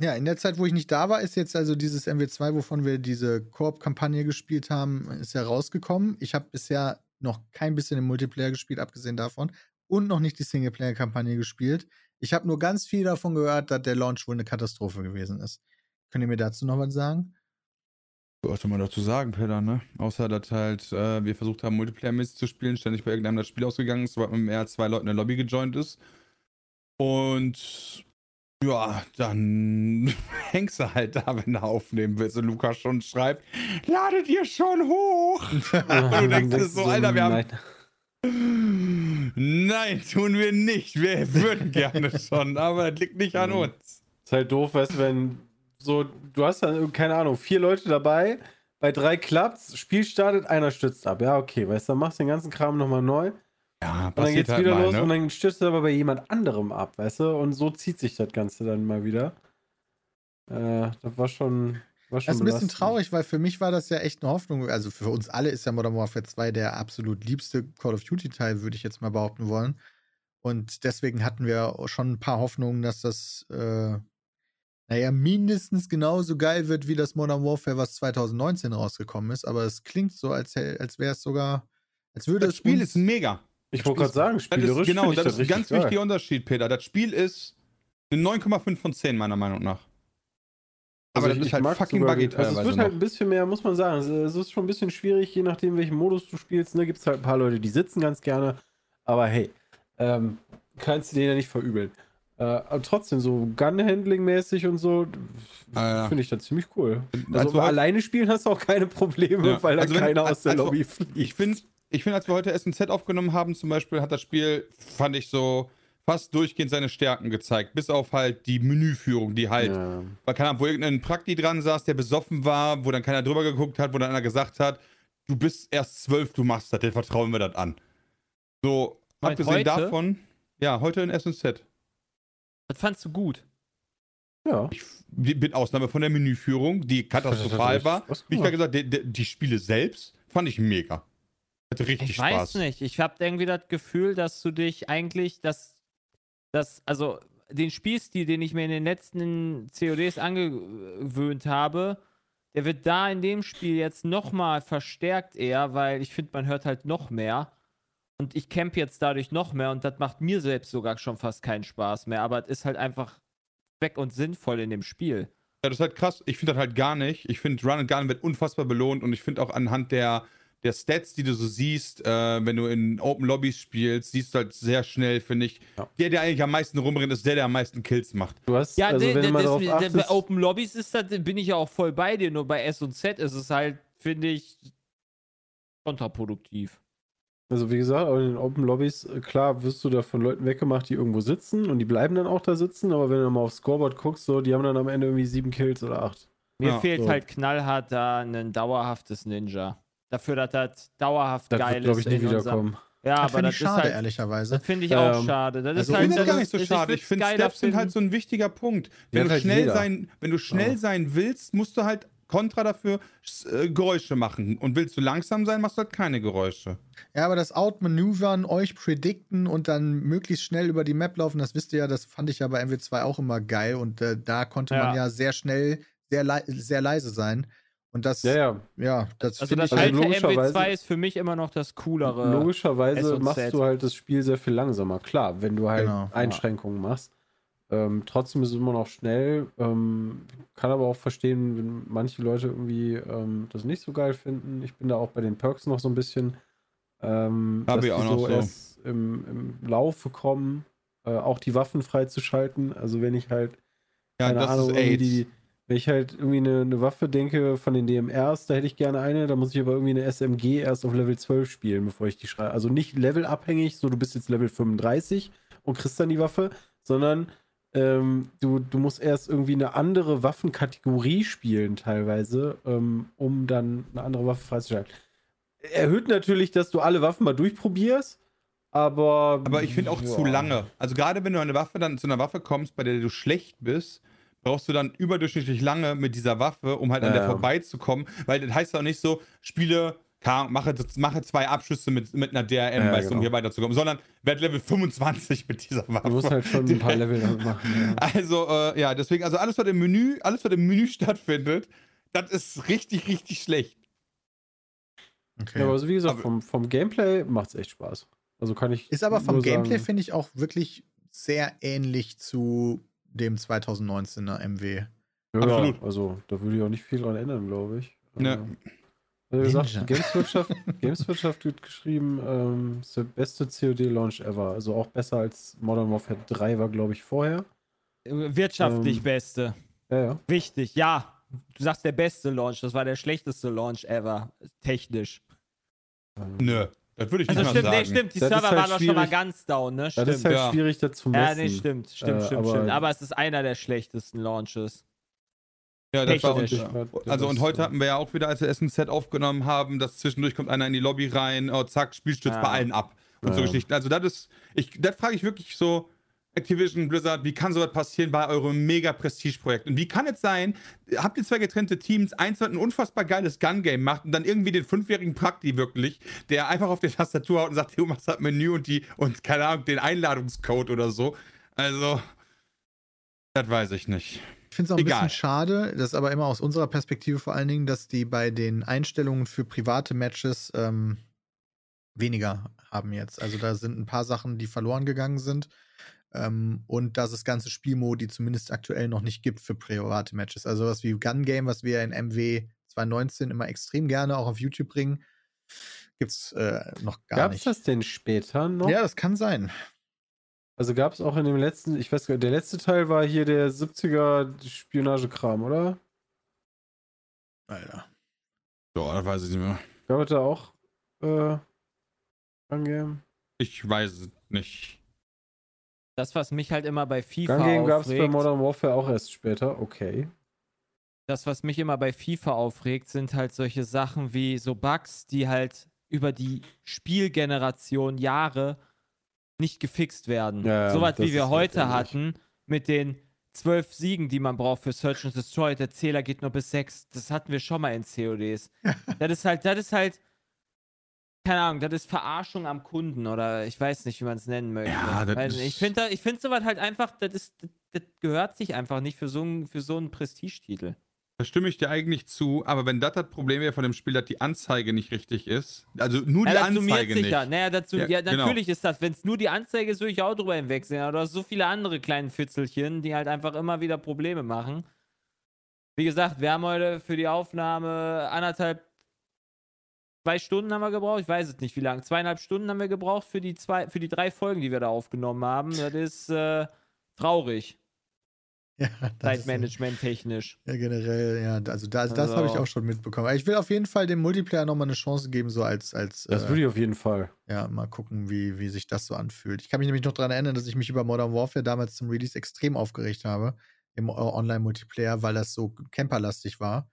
Ja, in der Zeit, wo ich nicht da war, ist jetzt also dieses MW2, wovon wir diese Koop-Kampagne gespielt haben, ist ja rausgekommen. Ich habe bisher noch kein bisschen im Multiplayer gespielt, abgesehen davon. Und noch nicht die Singleplayer-Kampagne gespielt. Ich habe nur ganz viel davon gehört, dass der Launch wohl eine Katastrophe gewesen ist. Könnt ihr mir dazu noch was sagen? Was soll man dazu sagen, Peter, ne? Außer, dass halt äh, wir versucht haben, Multiplayer-mäßig zu spielen, ständig bei irgendeinem das Spiel ausgegangen ist, weil mit mehr als zwei Leuten in der Lobby gejoint ist. Und ja, dann hängst du halt da, wenn du aufnehmen willst und Lukas schon schreibt, ladet ihr schon hoch? Ah, du denkst dir so, Alter, wir haben- Nein. Tun wir nicht. Wir würden gerne schon, aber das liegt nicht an uns. Ist halt doof, weißt du, wenn so, du hast dann, keine Ahnung, vier Leute dabei, bei drei klappt's, Spiel startet, einer stürzt ab. Ja, okay, weißt du, dann machst du den ganzen Kram nochmal neu. Ja, Und dann geht's halt wieder mal, los ne? und dann stürzt er aber bei jemand anderem ab, weißt du? Und so zieht sich das Ganze dann mal wieder. Äh, das war schon. War schon Das ist ein bisschen traurig, weil für mich war das ja echt eine Hoffnung. Also für uns alle ist ja Modern Warfare 2 der absolut liebste Call of Duty-Teil, würde ich jetzt mal behaupten wollen. Und deswegen hatten wir schon ein paar Hoffnungen, dass das, äh, naja, mindestens genauso geil wird wie das Modern Warfare, was 2019 rausgekommen ist. Aber es klingt so, als, als wäre es sogar, als würde Das es Spiel ist mega. Ich wollte gerade sagen, Das spielerisch. ist, genau, ich das ist ein ganz geil. wichtiger Unterschied, Peter. Das Spiel ist eine 9,5 von 10, meiner Meinung nach. Aber Also das ich- ist halt ich mag fucking sogar- buggy also Es wird halt noch. ein bisschen mehr, muss man sagen. Es- Es ist schon ein bisschen schwierig, je nachdem, welchen Modus du spielst. Ne, gibt es halt ein paar Leute, die sitzen ganz gerne. Aber hey, ähm, kannst du denen ja nicht verübeln. Äh, aber trotzdem, so Gun-Handling-mäßig und so, ah, ja. finde ich das ziemlich cool. Also, also alleine spielen hast du auch keine Probleme, ja. weil da also keiner wenn, aus der also, Lobby fliegt. Ich finde, ich find, als wir heute SNZ aufgenommen haben, zum Beispiel, hat das Spiel, fand ich so, fast durchgehend seine Stärken gezeigt. Bis auf halt die Menüführung, die halt, ja. weil keine Ahnung, wo irgendein Prakti dran saß, der besoffen war, wo dann keiner drüber geguckt hat, wo dann einer gesagt hat, du bist erst zwölf, du machst das, den vertrauen wir das an. So, Meint abgesehen heute? davon, ja, heute in SNZ. Das fandst du gut. Ja. Ich, mit Ausnahme von der Menüführung, die katastrophal war. Wie ich gerade gesagt, die, die, die, Spiele selbst fand ich mega. Hatte richtig ich Spaß. Ich weiß nicht. Ich habe irgendwie das Gefühl, dass du dich eigentlich, dass das, also den Spielstil, den ich mir in den letzten CODs angewöhnt habe, der wird da in dem Spiel jetzt nochmal verstärkt eher, weil ich finde, man hört halt noch mehr. Und ich camp jetzt dadurch noch mehr und das macht mir selbst sogar schon fast keinen Spaß mehr. Aber es ist halt einfach weg und sinnvoll in dem Spiel. Ja, das ist halt krass. Ich finde das halt gar nicht. Ich finde, Run and Gun wird unfassbar belohnt und ich finde auch anhand der der Stats, die du so siehst, äh, wenn du in Open Lobbys spielst, siehst du halt sehr schnell, finde ich, ja. der, der eigentlich am meisten rumrennt, ist der, der am meisten Kills macht. Du hast, ja, also, wenn das, das, achtest, bei Open Lobbys ist das, bin ich ja auch voll bei dir, nur bei S und Z ist es halt, finde ich, kontraproduktiv. Also wie gesagt, in den Open Lobbys, äh, klar, wirst du da von Leuten weggemacht, die irgendwo sitzen und die bleiben dann auch da sitzen, aber wenn du mal aufs Scoreboard guckst, so, die haben dann am Ende irgendwie sieben Kills oder acht. Mir ja, fehlt so. halt knallhart da ein dauerhaftes Ninja dafür, dass das dauerhaft das geil wird, ist. ich, nie wiederkommen. Ja, das aber das ich schade, halt, ehrlicherweise. Das finde ich auch ähm, schade. Das also ist halt, ich finde gar nicht so schade. Ich finde, Steps sind halt so ein wichtiger Punkt. Wenn, du halt schnell, sein, wenn du schnell ja. sein willst, musst du halt Kontra dafür äh, Geräusche machen. Und willst du langsam sein, machst du halt keine Geräusche. Ja, aber das Outmanövern, euch predikten und dann möglichst schnell über die Map laufen, das wisst ihr ja, das fand ich ja bei MW2 auch immer geil. Und äh, da konnte ja. man ja sehr schnell sehr, le sehr leise sein. Und das, ja, ja. ja das also das alte also MW2 ist für mich immer noch das coolere. Logischerweise machst du halt das Spiel sehr viel langsamer. Klar, wenn du halt genau, Einschränkungen ja. machst. Ähm, trotzdem ist es immer noch schnell. Ähm, kann aber auch verstehen, wenn manche Leute irgendwie ähm, das nicht so geil finden. Ich bin da auch bei den Perks noch so ein bisschen. Ähm, Hab ich auch noch so. erst im, im Laufe kommen, äh, auch die Waffen freizuschalten. Also wenn ich halt ja, keine Ahnung, die, wenn ich halt irgendwie eine, eine, Waffe denke von den DMRs, da hätte ich gerne eine, da muss ich aber irgendwie eine SMG erst auf Level 12 spielen, bevor ich die schreibe. Also nicht levelabhängig, so du bist jetzt Level 35 und kriegst dann die Waffe, sondern ähm, du, du musst erst irgendwie eine andere Waffenkategorie spielen, teilweise, ähm, um dann eine andere Waffe freizuschalten. Erhöht natürlich, dass du alle Waffen mal durchprobierst, aber. Aber ich finde auch ja. zu lange. Also gerade wenn du eine Waffe dann zu einer Waffe kommst, bei der du schlecht bist, brauchst du dann überdurchschnittlich lange mit dieser Waffe, um halt an der vorbeizukommen. Weil das heißt auch nicht so, spiele, mache, mache zwei Abschüsse mit, mit einer DRM, ja, weißt genau. um hier weiterzukommen, sondern werd Level 25 mit dieser Waffe. Du musst halt schon ein paar Level machen. Ja. Also, äh, ja, deswegen, also alles, was im Menü, alles, was im Menü stattfindet, das ist richtig, richtig schlecht. Okay. Ja, aber also wie gesagt, aber, vom, vom Gameplay macht es echt Spaß. Also kann ich. Ist aber vom Gameplay, finde ich, auch wirklich sehr ähnlich zu dem 2019er MW. Ja, Absolut. Also da würde ich auch nicht viel dran ändern, glaube ich. Ja. Ähm, gesagt, Gameswirtschaft, Gameswirtschaft wird geschrieben, ähm, ist der beste COD-Launch ever. Also auch besser als Modern Warfare 3 war, glaube ich, vorher. Wirtschaftlich ähm, beste. Ja, ja. Wichtig, ja. Du sagst der beste Launch, das war der schlechteste Launch ever. Technisch. Nö. Das würde ich also nicht stimmt, mal sagen. Nee, stimmt, die das Server halt waren doch schon mal ganz down, ne? Stimmt. Das ist halt ja. schwierig, das zu messen. Ja, nee, stimmt, stimmt, äh, stimmt, aber stimmt. Aber es ist einer der schlechtesten Launches. Ja, das war uns, Also und heute hatten wir ja auch wieder, als wir SNZ aufgenommen haben, dass zwischendurch kommt einer in die Lobby rein, oh, zack, Spiel stürzt ja. bei allen ab. Und ja. so Geschichten. Also das ist, ich, das frage ich wirklich so, Activision, Blizzard, wie kann sowas passieren bei eurem mega Prestige-Projekt? Und wie kann es sein, habt ihr zwei getrennte Teams, eins hat ein unfassbar geiles Gun-Game macht und dann irgendwie den fünfjährigen Prakti wirklich, der einfach auf die Tastatur haut und sagt, du machst das Menü und die, und keine Ahnung, den Einladungscode oder so. Also, das weiß ich nicht. Ich finde es auch ein Egal. bisschen schade, das ist aber immer aus unserer Perspektive vor allen Dingen, dass die bei den Einstellungen für private Matches ähm, weniger haben jetzt. Also da sind ein paar Sachen, die verloren gegangen sind. Ähm, und dass es ganze Spielmodi zumindest aktuell noch nicht gibt für private Matches. Also was wie Gun Game, was wir in MW 2019 immer extrem gerne auch auf YouTube bringen, gibt es äh, noch gar Gab's nicht. Gab es das denn später noch? Ja, das kann sein. Also gab es auch in dem letzten, ich weiß gar nicht, der letzte Teil war hier der 70er Spionagekram, oder? Alter. Ja, das weiß ich nicht mehr. Gab es da auch äh, Gun Ich weiß es nicht. Das, was mich halt immer bei FIFA Gun Game gab es bei Modern Warfare auch erst später, okay. Das, was mich immer bei FIFA aufregt, sind halt solche Sachen wie so Bugs, die halt über die Spielgeneration Jahre nicht gefixt werden. Ja, so was wie wir heute hatten mit den zwölf Siegen, die man braucht für Search and Destroy. Der Zähler geht nur bis sechs. Das hatten wir schon mal in CODs. das ist halt, das ist halt, keine Ahnung, das ist Verarschung am Kunden oder ich weiß nicht, wie man es nennen möchte. Ja, das ich finde ich find sowas halt einfach, das, ist, das, das gehört sich einfach nicht für so, einen, für so einen Prestigetitel. Da stimme ich dir eigentlich zu, aber wenn das das Problem wäre von dem Spiel, dass die Anzeige nicht richtig ist, also nur ja, die Anzeige nicht. Ja, naja, dazu, ja, ja genau. natürlich ist das, wenn es nur die Anzeige ist, würde ich auch drüber hinwegsehen, aber du hast so viele andere kleine Fitzelchen, die halt einfach immer wieder Probleme machen. Wie gesagt, wir haben heute für die Aufnahme anderthalb, zwei Stunden haben wir gebraucht, ich weiß es nicht wie lange, zweieinhalb Stunden haben wir gebraucht für die zwei, für die drei Folgen, die wir da aufgenommen haben. Das ist äh, traurig. Ja, Zeitmanagement technisch. Ja, generell, ja. Also das, das also. habe ich auch schon mitbekommen. Ich will auf jeden Fall dem Multiplayer nochmal eine Chance geben, so als. als das äh, würde ich auf jeden Fall. Ja, mal gucken, wie, wie sich das so anfühlt. Ich kann mich nämlich noch daran erinnern, dass ich mich über Modern Warfare damals zum Release extrem aufgeregt habe im Online-Multiplayer, weil das so camperlastig war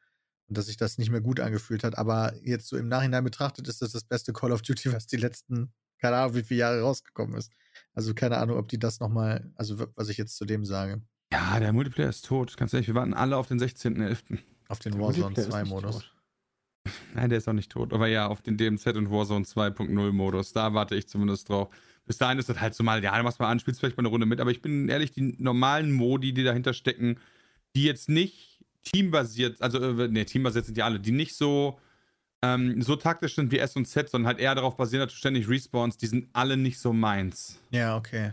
und dass sich das nicht mehr gut angefühlt hat. Aber jetzt so im Nachhinein betrachtet ist das das beste Call of Duty, was die letzten, keine Ahnung, wie viele Jahre rausgekommen ist. Also keine Ahnung, ob die das nochmal, also was ich jetzt zu dem sage. Ja, der Multiplayer ist tot. Ganz ehrlich, wir warten alle auf den 16.11. Auf den Warzone 2 Modus. Nein, der ist auch nicht tot. Aber ja, auf den DMZ und Warzone 2.0 Modus. Da warte ich zumindest drauf. Bis dahin ist das halt so mal, ja, du machst mal an, spielst vielleicht mal eine Runde mit. Aber ich bin ehrlich, die normalen Modi, die dahinter stecken, die jetzt nicht teambasiert, also, ne, teambasiert sind ja alle, die nicht so, ähm, so taktisch sind wie S und Z, sondern halt eher darauf basieren, dass du ständig respawnst, die sind alle nicht so meins. Ja, okay.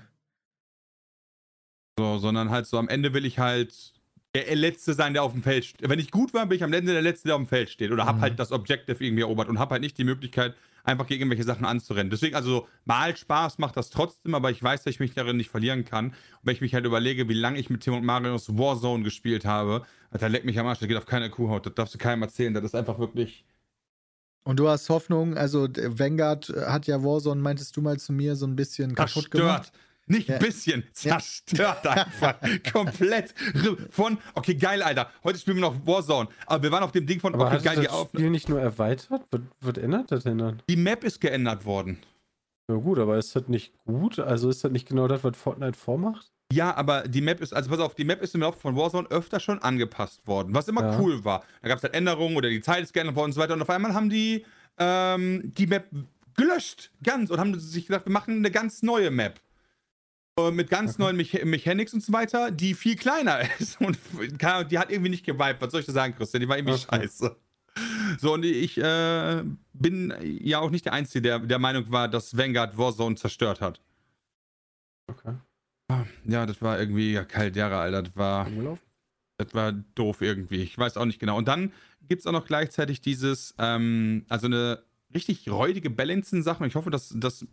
So, sondern halt so am Ende will ich halt der Letzte sein, der auf dem Feld steht. Wenn ich gut war, bin ich am Ende der Letzte, der auf dem Feld steht. Oder mhm. hab halt das Objective irgendwie erobert und hab halt nicht die Möglichkeit, einfach gegen irgendwelche Sachen anzurennen. Deswegen, also mal Spaß macht das trotzdem, aber ich weiß, dass ich mich darin nicht verlieren kann. Und wenn ich mich halt überlege, wie lange ich mit Tim und Marius Warzone gespielt habe, Alter, leck mich am Arsch, das geht auf keine Kuhhaut. Das darfst du keinem erzählen. Das ist einfach wirklich. Und du hast Hoffnung, also Vanguard hat ja Warzone, meintest du mal zu mir, so ein bisschen kaputt gemacht. Nicht ein ja. bisschen, zerstört ja. einfach. Komplett. Von, okay, geil, Alter. Heute spielen wir noch Warzone. Aber wir waren auf dem Ding von, aber okay, geil, das die Spiel nicht nur erweitert? Wird, wird ändert das denn dann? Die Map ist geändert worden. Ja, gut, aber ist das nicht gut? Also ist das nicht genau das, was Fortnite vormacht? Ja, aber die Map ist, also pass auf, die Map ist im Laufe von Warzone öfter schon angepasst worden, was immer ja. cool war. Da gab es halt Änderungen oder die Zeit ist geändert worden und so weiter. Und auf einmal haben die ähm, die Map gelöscht, ganz, und haben sich gedacht, wir machen eine ganz neue Map. Äh, mit ganz neuen Mecha Mechanics und so weiter, die viel kleiner ist. Und die hat irgendwie nicht geweibt. Was soll ich da sagen, Christian? Die war irgendwie okay. scheiße. So, und ich äh, bin ja auch nicht der Einzige, der der Meinung war, dass Vanguard Warzone zerstört hat. Okay. Ja, das war irgendwie ja, Caldera, Alter. Das war, das war doof irgendwie. Ich weiß auch nicht genau. Und dann gibt es auch noch gleichzeitig dieses, ähm, also eine richtig räudige Balancing-Sache. Ich hoffe, dass das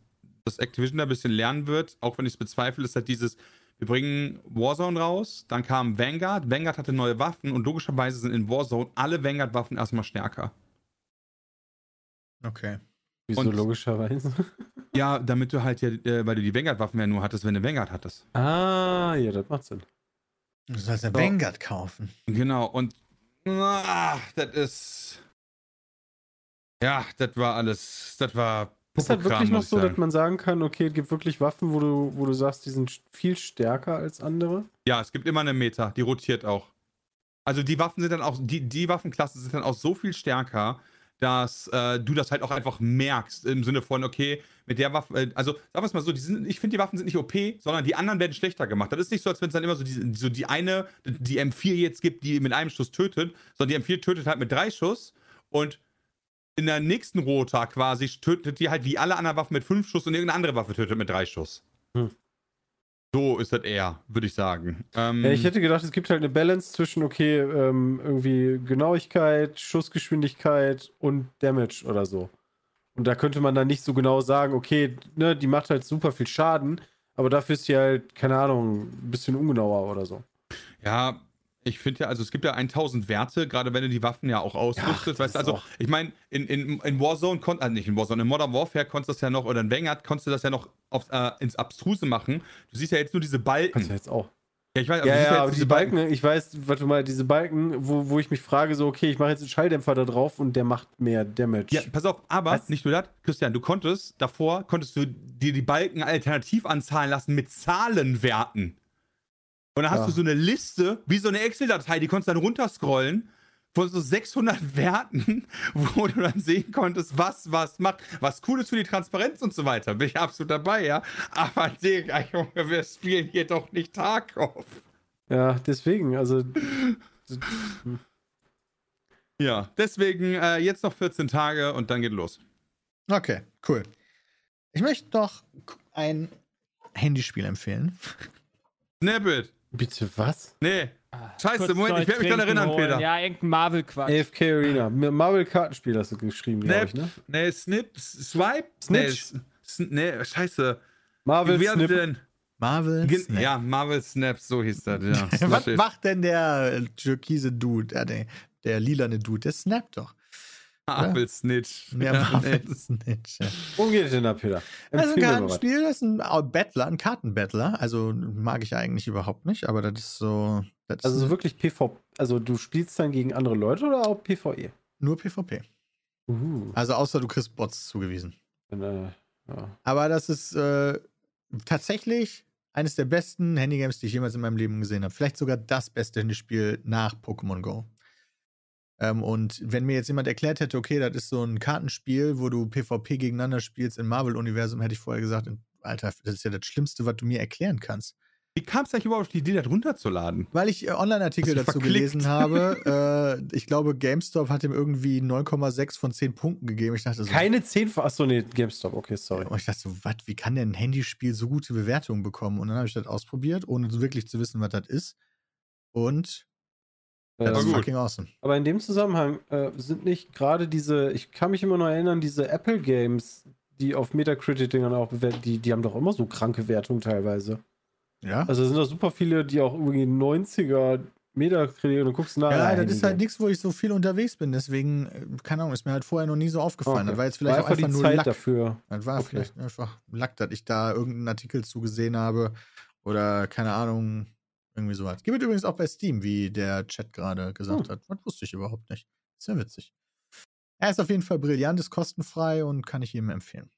dass Activision da ein bisschen lernen wird, auch wenn ich es bezweifle, ist halt dieses, wir bringen Warzone raus, dann kam Vanguard, Vanguard hatte neue Waffen und logischerweise sind in Warzone alle Vanguard-Waffen erstmal stärker. Okay. Wieso und, logischerweise? Ja, damit du halt ja, äh, weil du die Vanguard-Waffen ja nur hattest, wenn du Vanguard hattest. Ah, ja, das macht Sinn. Du sollst eine so. Vanguard kaufen. Genau, und ach, das ist. Ja, das war alles. Das war ist halt wirklich noch so, dass man sagen kann, okay, es gibt wirklich Waffen, wo du, wo du sagst, die sind viel stärker als andere? Ja, es gibt immer eine Meta, die rotiert auch. Also die Waffen sind dann auch, die, die Waffenklassen sind dann auch so viel stärker, dass äh, du das halt auch einfach merkst, im Sinne von, okay, mit der Waffe, äh, also sagen wir es mal so, sind, ich finde, die Waffen sind nicht OP, sondern die anderen werden schlechter gemacht. Das ist nicht so, als wenn es dann immer so die, so die eine, die M4 jetzt gibt, die mit einem Schuss tötet, sondern die M4 tötet halt mit drei Schuss und in der nächsten Rota quasi tötet die halt wie alle anderen Waffen mit fünf Schuss und irgendeine andere Waffe tötet mit drei Schuss. Hm. So ist das eher, würde ich sagen. Ähm, ich hätte gedacht, es gibt halt eine Balance zwischen, okay, ähm, irgendwie Genauigkeit, Schussgeschwindigkeit und Damage oder so. Und da könnte man dann nicht so genau sagen, okay, ne, die macht halt super viel Schaden, aber dafür ist die halt, keine Ahnung, ein bisschen ungenauer oder so. Ja, ich finde ja, also es gibt ja 1000 Werte, gerade wenn du die Waffen ja auch ausrüstest. Ja, weißt du, also auch. ich meine, in, in, in Warzone, also nicht in Warzone, in Modern Warfare konntest du das ja noch, oder in Vanguard konntest du das ja noch auf, äh, ins Abstruse machen. Du siehst ja jetzt nur diese Balken. Kannst du jetzt auch. Ja, ich weiß, aber, ja, ja, aber diese Balken, Balken, ich weiß, warte mal, diese Balken, wo, wo ich mich frage, so, okay, ich mache jetzt einen Schalldämpfer da drauf und der macht mehr Damage. Ja, pass auf, aber Was? nicht nur das, Christian, du konntest, davor konntest du dir die Balken alternativ anzahlen lassen mit Zahlenwerten. Und dann hast ja. du so eine Liste, wie so eine Excel-Datei, die konntest du dann runterscrollen von so 600 Werten, wo du dann sehen konntest, was was macht. Was cool ist für die Transparenz und so weiter. Bin ich absolut dabei, ja. Aber Digga, Junge, wir spielen hier doch nicht Tarkov. Ja, deswegen, also. ja, deswegen äh, jetzt noch 14 Tage und dann geht los. Okay, cool. Ich möchte noch ein Handyspiel empfehlen. Snap Bitte was? Nee. Ah, Scheiße, Moment, ich werde mich dann erinnern, holen. Peter. Ja, irgendein Marvel-Quatsch. AFK Arena. Marvel-Kartenspiel hast du geschrieben, glaube ich, ne? Nee, Snip, Swipe? Snitch. Nee, nee, scheiße. Marvel Wie Snip. denn? Marvel Snap. Ja, Marvel Snap, so hieß das, ja. Was macht denn der türkise Dude, äh, der, der lilane Dude? Der snappt doch. Marvel Snitch. Ja, Marvel Snitch. Ja. Worum geht es denn da, Peter? Das ist ein Kartenspiel, das ist ein Battler, ein Kartenbattler. Also mag ich eigentlich überhaupt nicht, aber das ist so. Das also so wirklich PvP. Also du spielst dann gegen andere Leute oder auch PvE? Nur PvP. Uh. Also außer du kriegst Bots zugewiesen. Äh, ja. Aber das ist äh, tatsächlich eines der besten Handygames, die ich jemals in meinem Leben gesehen habe. Vielleicht sogar das beste Handyspiel nach Pokémon Go. Ähm, und wenn mir jetzt jemand erklärt hätte, okay, das ist so ein Kartenspiel, wo du PvP gegeneinander spielst im Marvel-Universum, hätte ich vorher gesagt, Alter, das ist ja das Schlimmste, was du mir erklären kannst. Wie kam es eigentlich überhaupt auf die Idee, das runterzuladen? Weil ich äh, Online-Artikel dazu verklickt? gelesen habe. äh, ich glaube, GameStop hat ihm irgendwie 9,6 von 10 Punkten gegeben. Ich dachte so, Keine 10 von. Achso, nee, GameStop, okay, sorry. Und ich dachte so, was, wie kann denn ein Handyspiel so gute Bewertungen bekommen? Und dann habe ich das ausprobiert, ohne wirklich zu wissen, was das ist. Und das ist fucking awesome. Aber in dem Zusammenhang äh, sind nicht gerade diese, ich kann mich immer noch erinnern, diese Apple Games, die auf Metacritic-Dingern auch bewertet, die, die haben doch immer so kranke Wertungen teilweise. Ja. Also sind da super viele, die auch irgendwie 90er Metacritic und du guckst nach. Ja, das ist halt nichts, wo ich so viel unterwegs bin. Deswegen, äh, keine Ahnung, ist mir halt vorher noch nie so aufgefallen. Okay. Das war jetzt vielleicht war auch einfach, nur Zeit Lack. dafür. Das war okay. vielleicht einfach Lack, dass ich da irgendeinen Artikel zugesehen habe. Oder keine Ahnung, irgendwie sowas. Gibt es übrigens auch bei Steam, wie der Chat gerade gesagt hm. hat. Das wusste ich überhaupt nicht. Sehr witzig. Er ist auf jeden Fall brillant, ist kostenfrei und kann ich ihm empfehlen.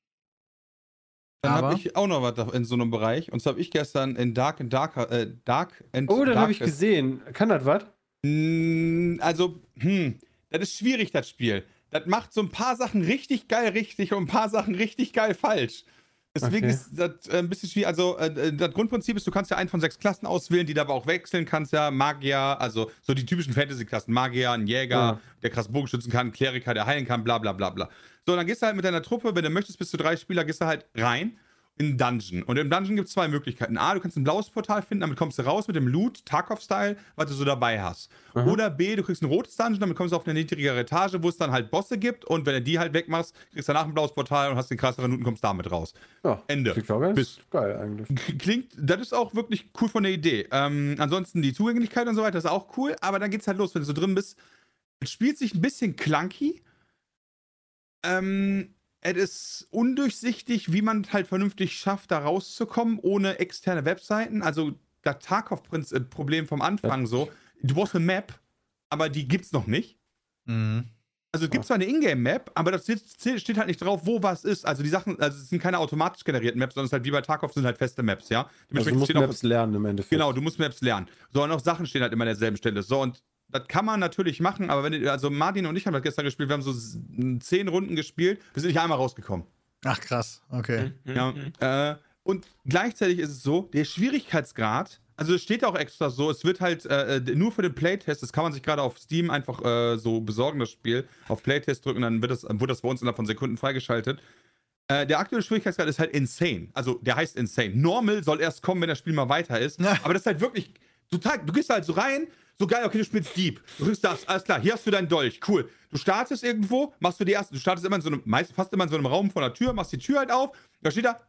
Dann habe ich auch noch was in so einem Bereich. Und zwar habe ich gestern in Dark and Dark, äh, Dark and Oh, das habe ich gesehen. Kann das was? Also, hm, das ist schwierig, das Spiel. Das macht so ein paar Sachen richtig geil richtig und ein paar Sachen richtig geil falsch. Deswegen okay. ist das äh, ein bisschen schwierig. Also, äh, äh, das Grundprinzip ist, du kannst ja einen von sechs Klassen auswählen, die du aber auch wechseln kannst. Ja, Magier, also so die typischen Fantasy-Klassen. Magier, ein Jäger, ja. der krass Bogenschützen kann, ein Kleriker, der heilen kann, bla bla bla bla. So, dann gehst du halt mit deiner Truppe, wenn du möchtest, bis zu drei Spieler, gehst du halt rein in Dungeon. Und im Dungeon gibt es zwei Möglichkeiten. A, du kannst ein blaues Portal finden, damit kommst du raus mit dem Loot, Tarkov-Style, was du so dabei hast. Mhm. Oder B, du kriegst ein rotes Dungeon, damit kommst du auf eine niedrigere Etage, wo es dann halt Bosse gibt. Und wenn du die halt wegmachst, kriegst du danach ein blaues Portal und hast den krasseren Loot und kommst damit raus. Ja, Ende. Klingt auch ganz geil eigentlich. Klingt, das ist auch wirklich cool von der Idee. Ähm, ansonsten die Zugänglichkeit und so weiter ist auch cool, aber dann geht's halt los, wenn du so drin bist. Es spielt sich ein bisschen clunky. Ähm, es ist undurchsichtig, wie man halt vernünftig schafft, da rauszukommen, ohne externe Webseiten. Also das Tarkov-Problem vom Anfang so. Du brauchst eine Map, aber die gibt's noch nicht. Mhm. Also es gibt zwar eine Ingame-Map, aber das steht halt nicht drauf, wo was ist. Also die Sachen, also es sind keine automatisch generierten Maps, sondern es ist halt wie bei Tarkov sind halt feste Maps, ja. Also du musst Maps lernen im Endeffekt. Genau, du musst Maps lernen. So, und auch Sachen stehen halt immer an derselben Stelle. So, und das kann man natürlich machen, aber wenn, also Martin und ich haben das gestern gespielt, wir haben so zehn Runden gespielt, wir sind nicht einmal rausgekommen. Ach krass, okay. Mhm, ja, mhm. äh, und gleichzeitig ist es so, der Schwierigkeitsgrad, also es steht auch extra so, es wird halt äh, nur für den Playtest, das kann man sich gerade auf Steam einfach äh, so besorgen, das Spiel, auf Playtest drücken, dann wird das, wird das bei uns innerhalb von Sekunden freigeschaltet. Äh, der aktuelle Schwierigkeitsgrad ist halt insane. Also der heißt insane. Normal soll erst kommen, wenn das Spiel mal weiter ist. Aber das ist halt wirklich total. Du gehst halt so rein, so geil, okay, du spielst Dieb. Du kriegst das, alles klar, hier hast du deinen Dolch, cool. Du startest irgendwo, machst du die erste, du startest immer in so einem, meist fast immer in so einem Raum vor der Tür, machst die Tür halt auf, da steht da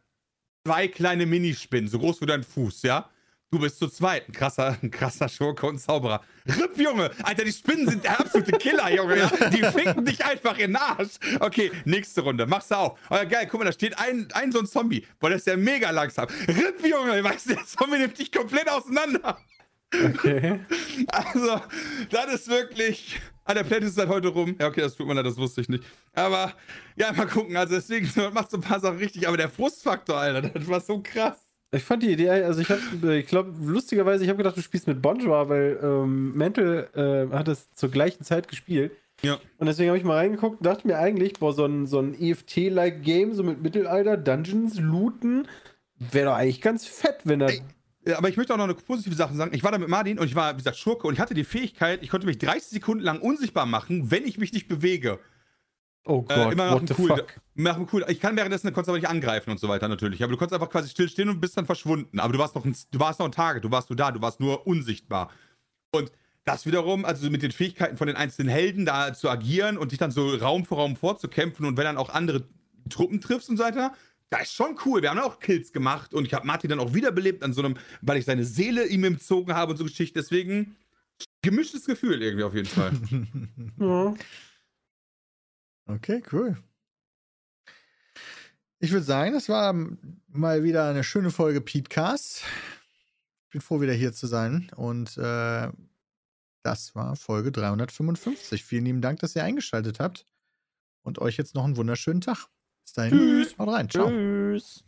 zwei kleine Minispinnen, so groß wie dein Fuß, ja? Du bist zu zweit. Ein krasser, ein krasser Schurke und Zauberer. Ripp, Junge! Alter, die Spinnen sind der absolute Killer, Junge. Die ficken dich einfach in den Arsch. Okay, nächste Runde. Mach's auf. Oh, geil, guck mal, da steht ein, ein so ein Zombie. Boah, das ist ja mega langsam. Ripp, Junge! Weißt du, der Zombie nimmt dich komplett auseinander. Okay. Also, das ist wirklich. Ah, der Plate ist halt heute rum. Ja, okay, das tut mir leid, das wusste ich nicht. Aber, ja, mal gucken. Also, deswegen macht so ein paar Sachen richtig. Aber der Frustfaktor, Alter, das war so krass. Ich fand die Idee, also ich habe, ich glaube, lustigerweise, ich habe gedacht, du spielst mit Bonjour, weil ähm, Mental äh, hat es zur gleichen Zeit gespielt. Ja. Und deswegen habe ich mal reingeguckt und dachte mir eigentlich, boah, so ein, so ein EFT-like Game, so mit Mittelalter, Dungeons, Looten, wäre doch eigentlich ganz fett, wenn er. Aber ich möchte auch noch eine positive Sache sagen. Ich war da mit Martin und ich war, wie gesagt, Schurke und ich hatte die Fähigkeit, ich konnte mich 30 Sekunden lang unsichtbar machen, wenn ich mich nicht bewege. Oh äh, Gott, äh, immer nach dem cool, nach cool. Ich kann währenddessen, konntest aber nicht angreifen und so weiter natürlich. Aber du konntest einfach quasi stillstehen und bist dann verschwunden. Aber du warst noch ein, du warst noch ein Target, du warst nur da, du warst nur unsichtbar. Und das wiederum, also mit den Fähigkeiten von den einzelnen Helden da zu agieren und dich dann so Raum für Raum vorzukämpfen und wenn dann auch andere Truppen triffst und so weiter, das ist schon cool. Wir haben auch Kills gemacht und ich habe Martin dann auch wiederbelebt an so einem, weil ich seine Seele ihm entzogen habe und so Geschichte. Deswegen gemischtes Gefühl irgendwie auf jeden Fall. ja. Okay, cool. Ich würde sagen, das war mal wieder eine schöne Folge Petecast. Ich bin froh, wieder hier zu sein. Und äh, das war Folge 355. Vielen lieben Dank, dass ihr eingeschaltet habt. Und euch jetzt noch einen wunderschönen Tag. Bis dahin. Tschüss. Haut rein. Ciao. Tschüss.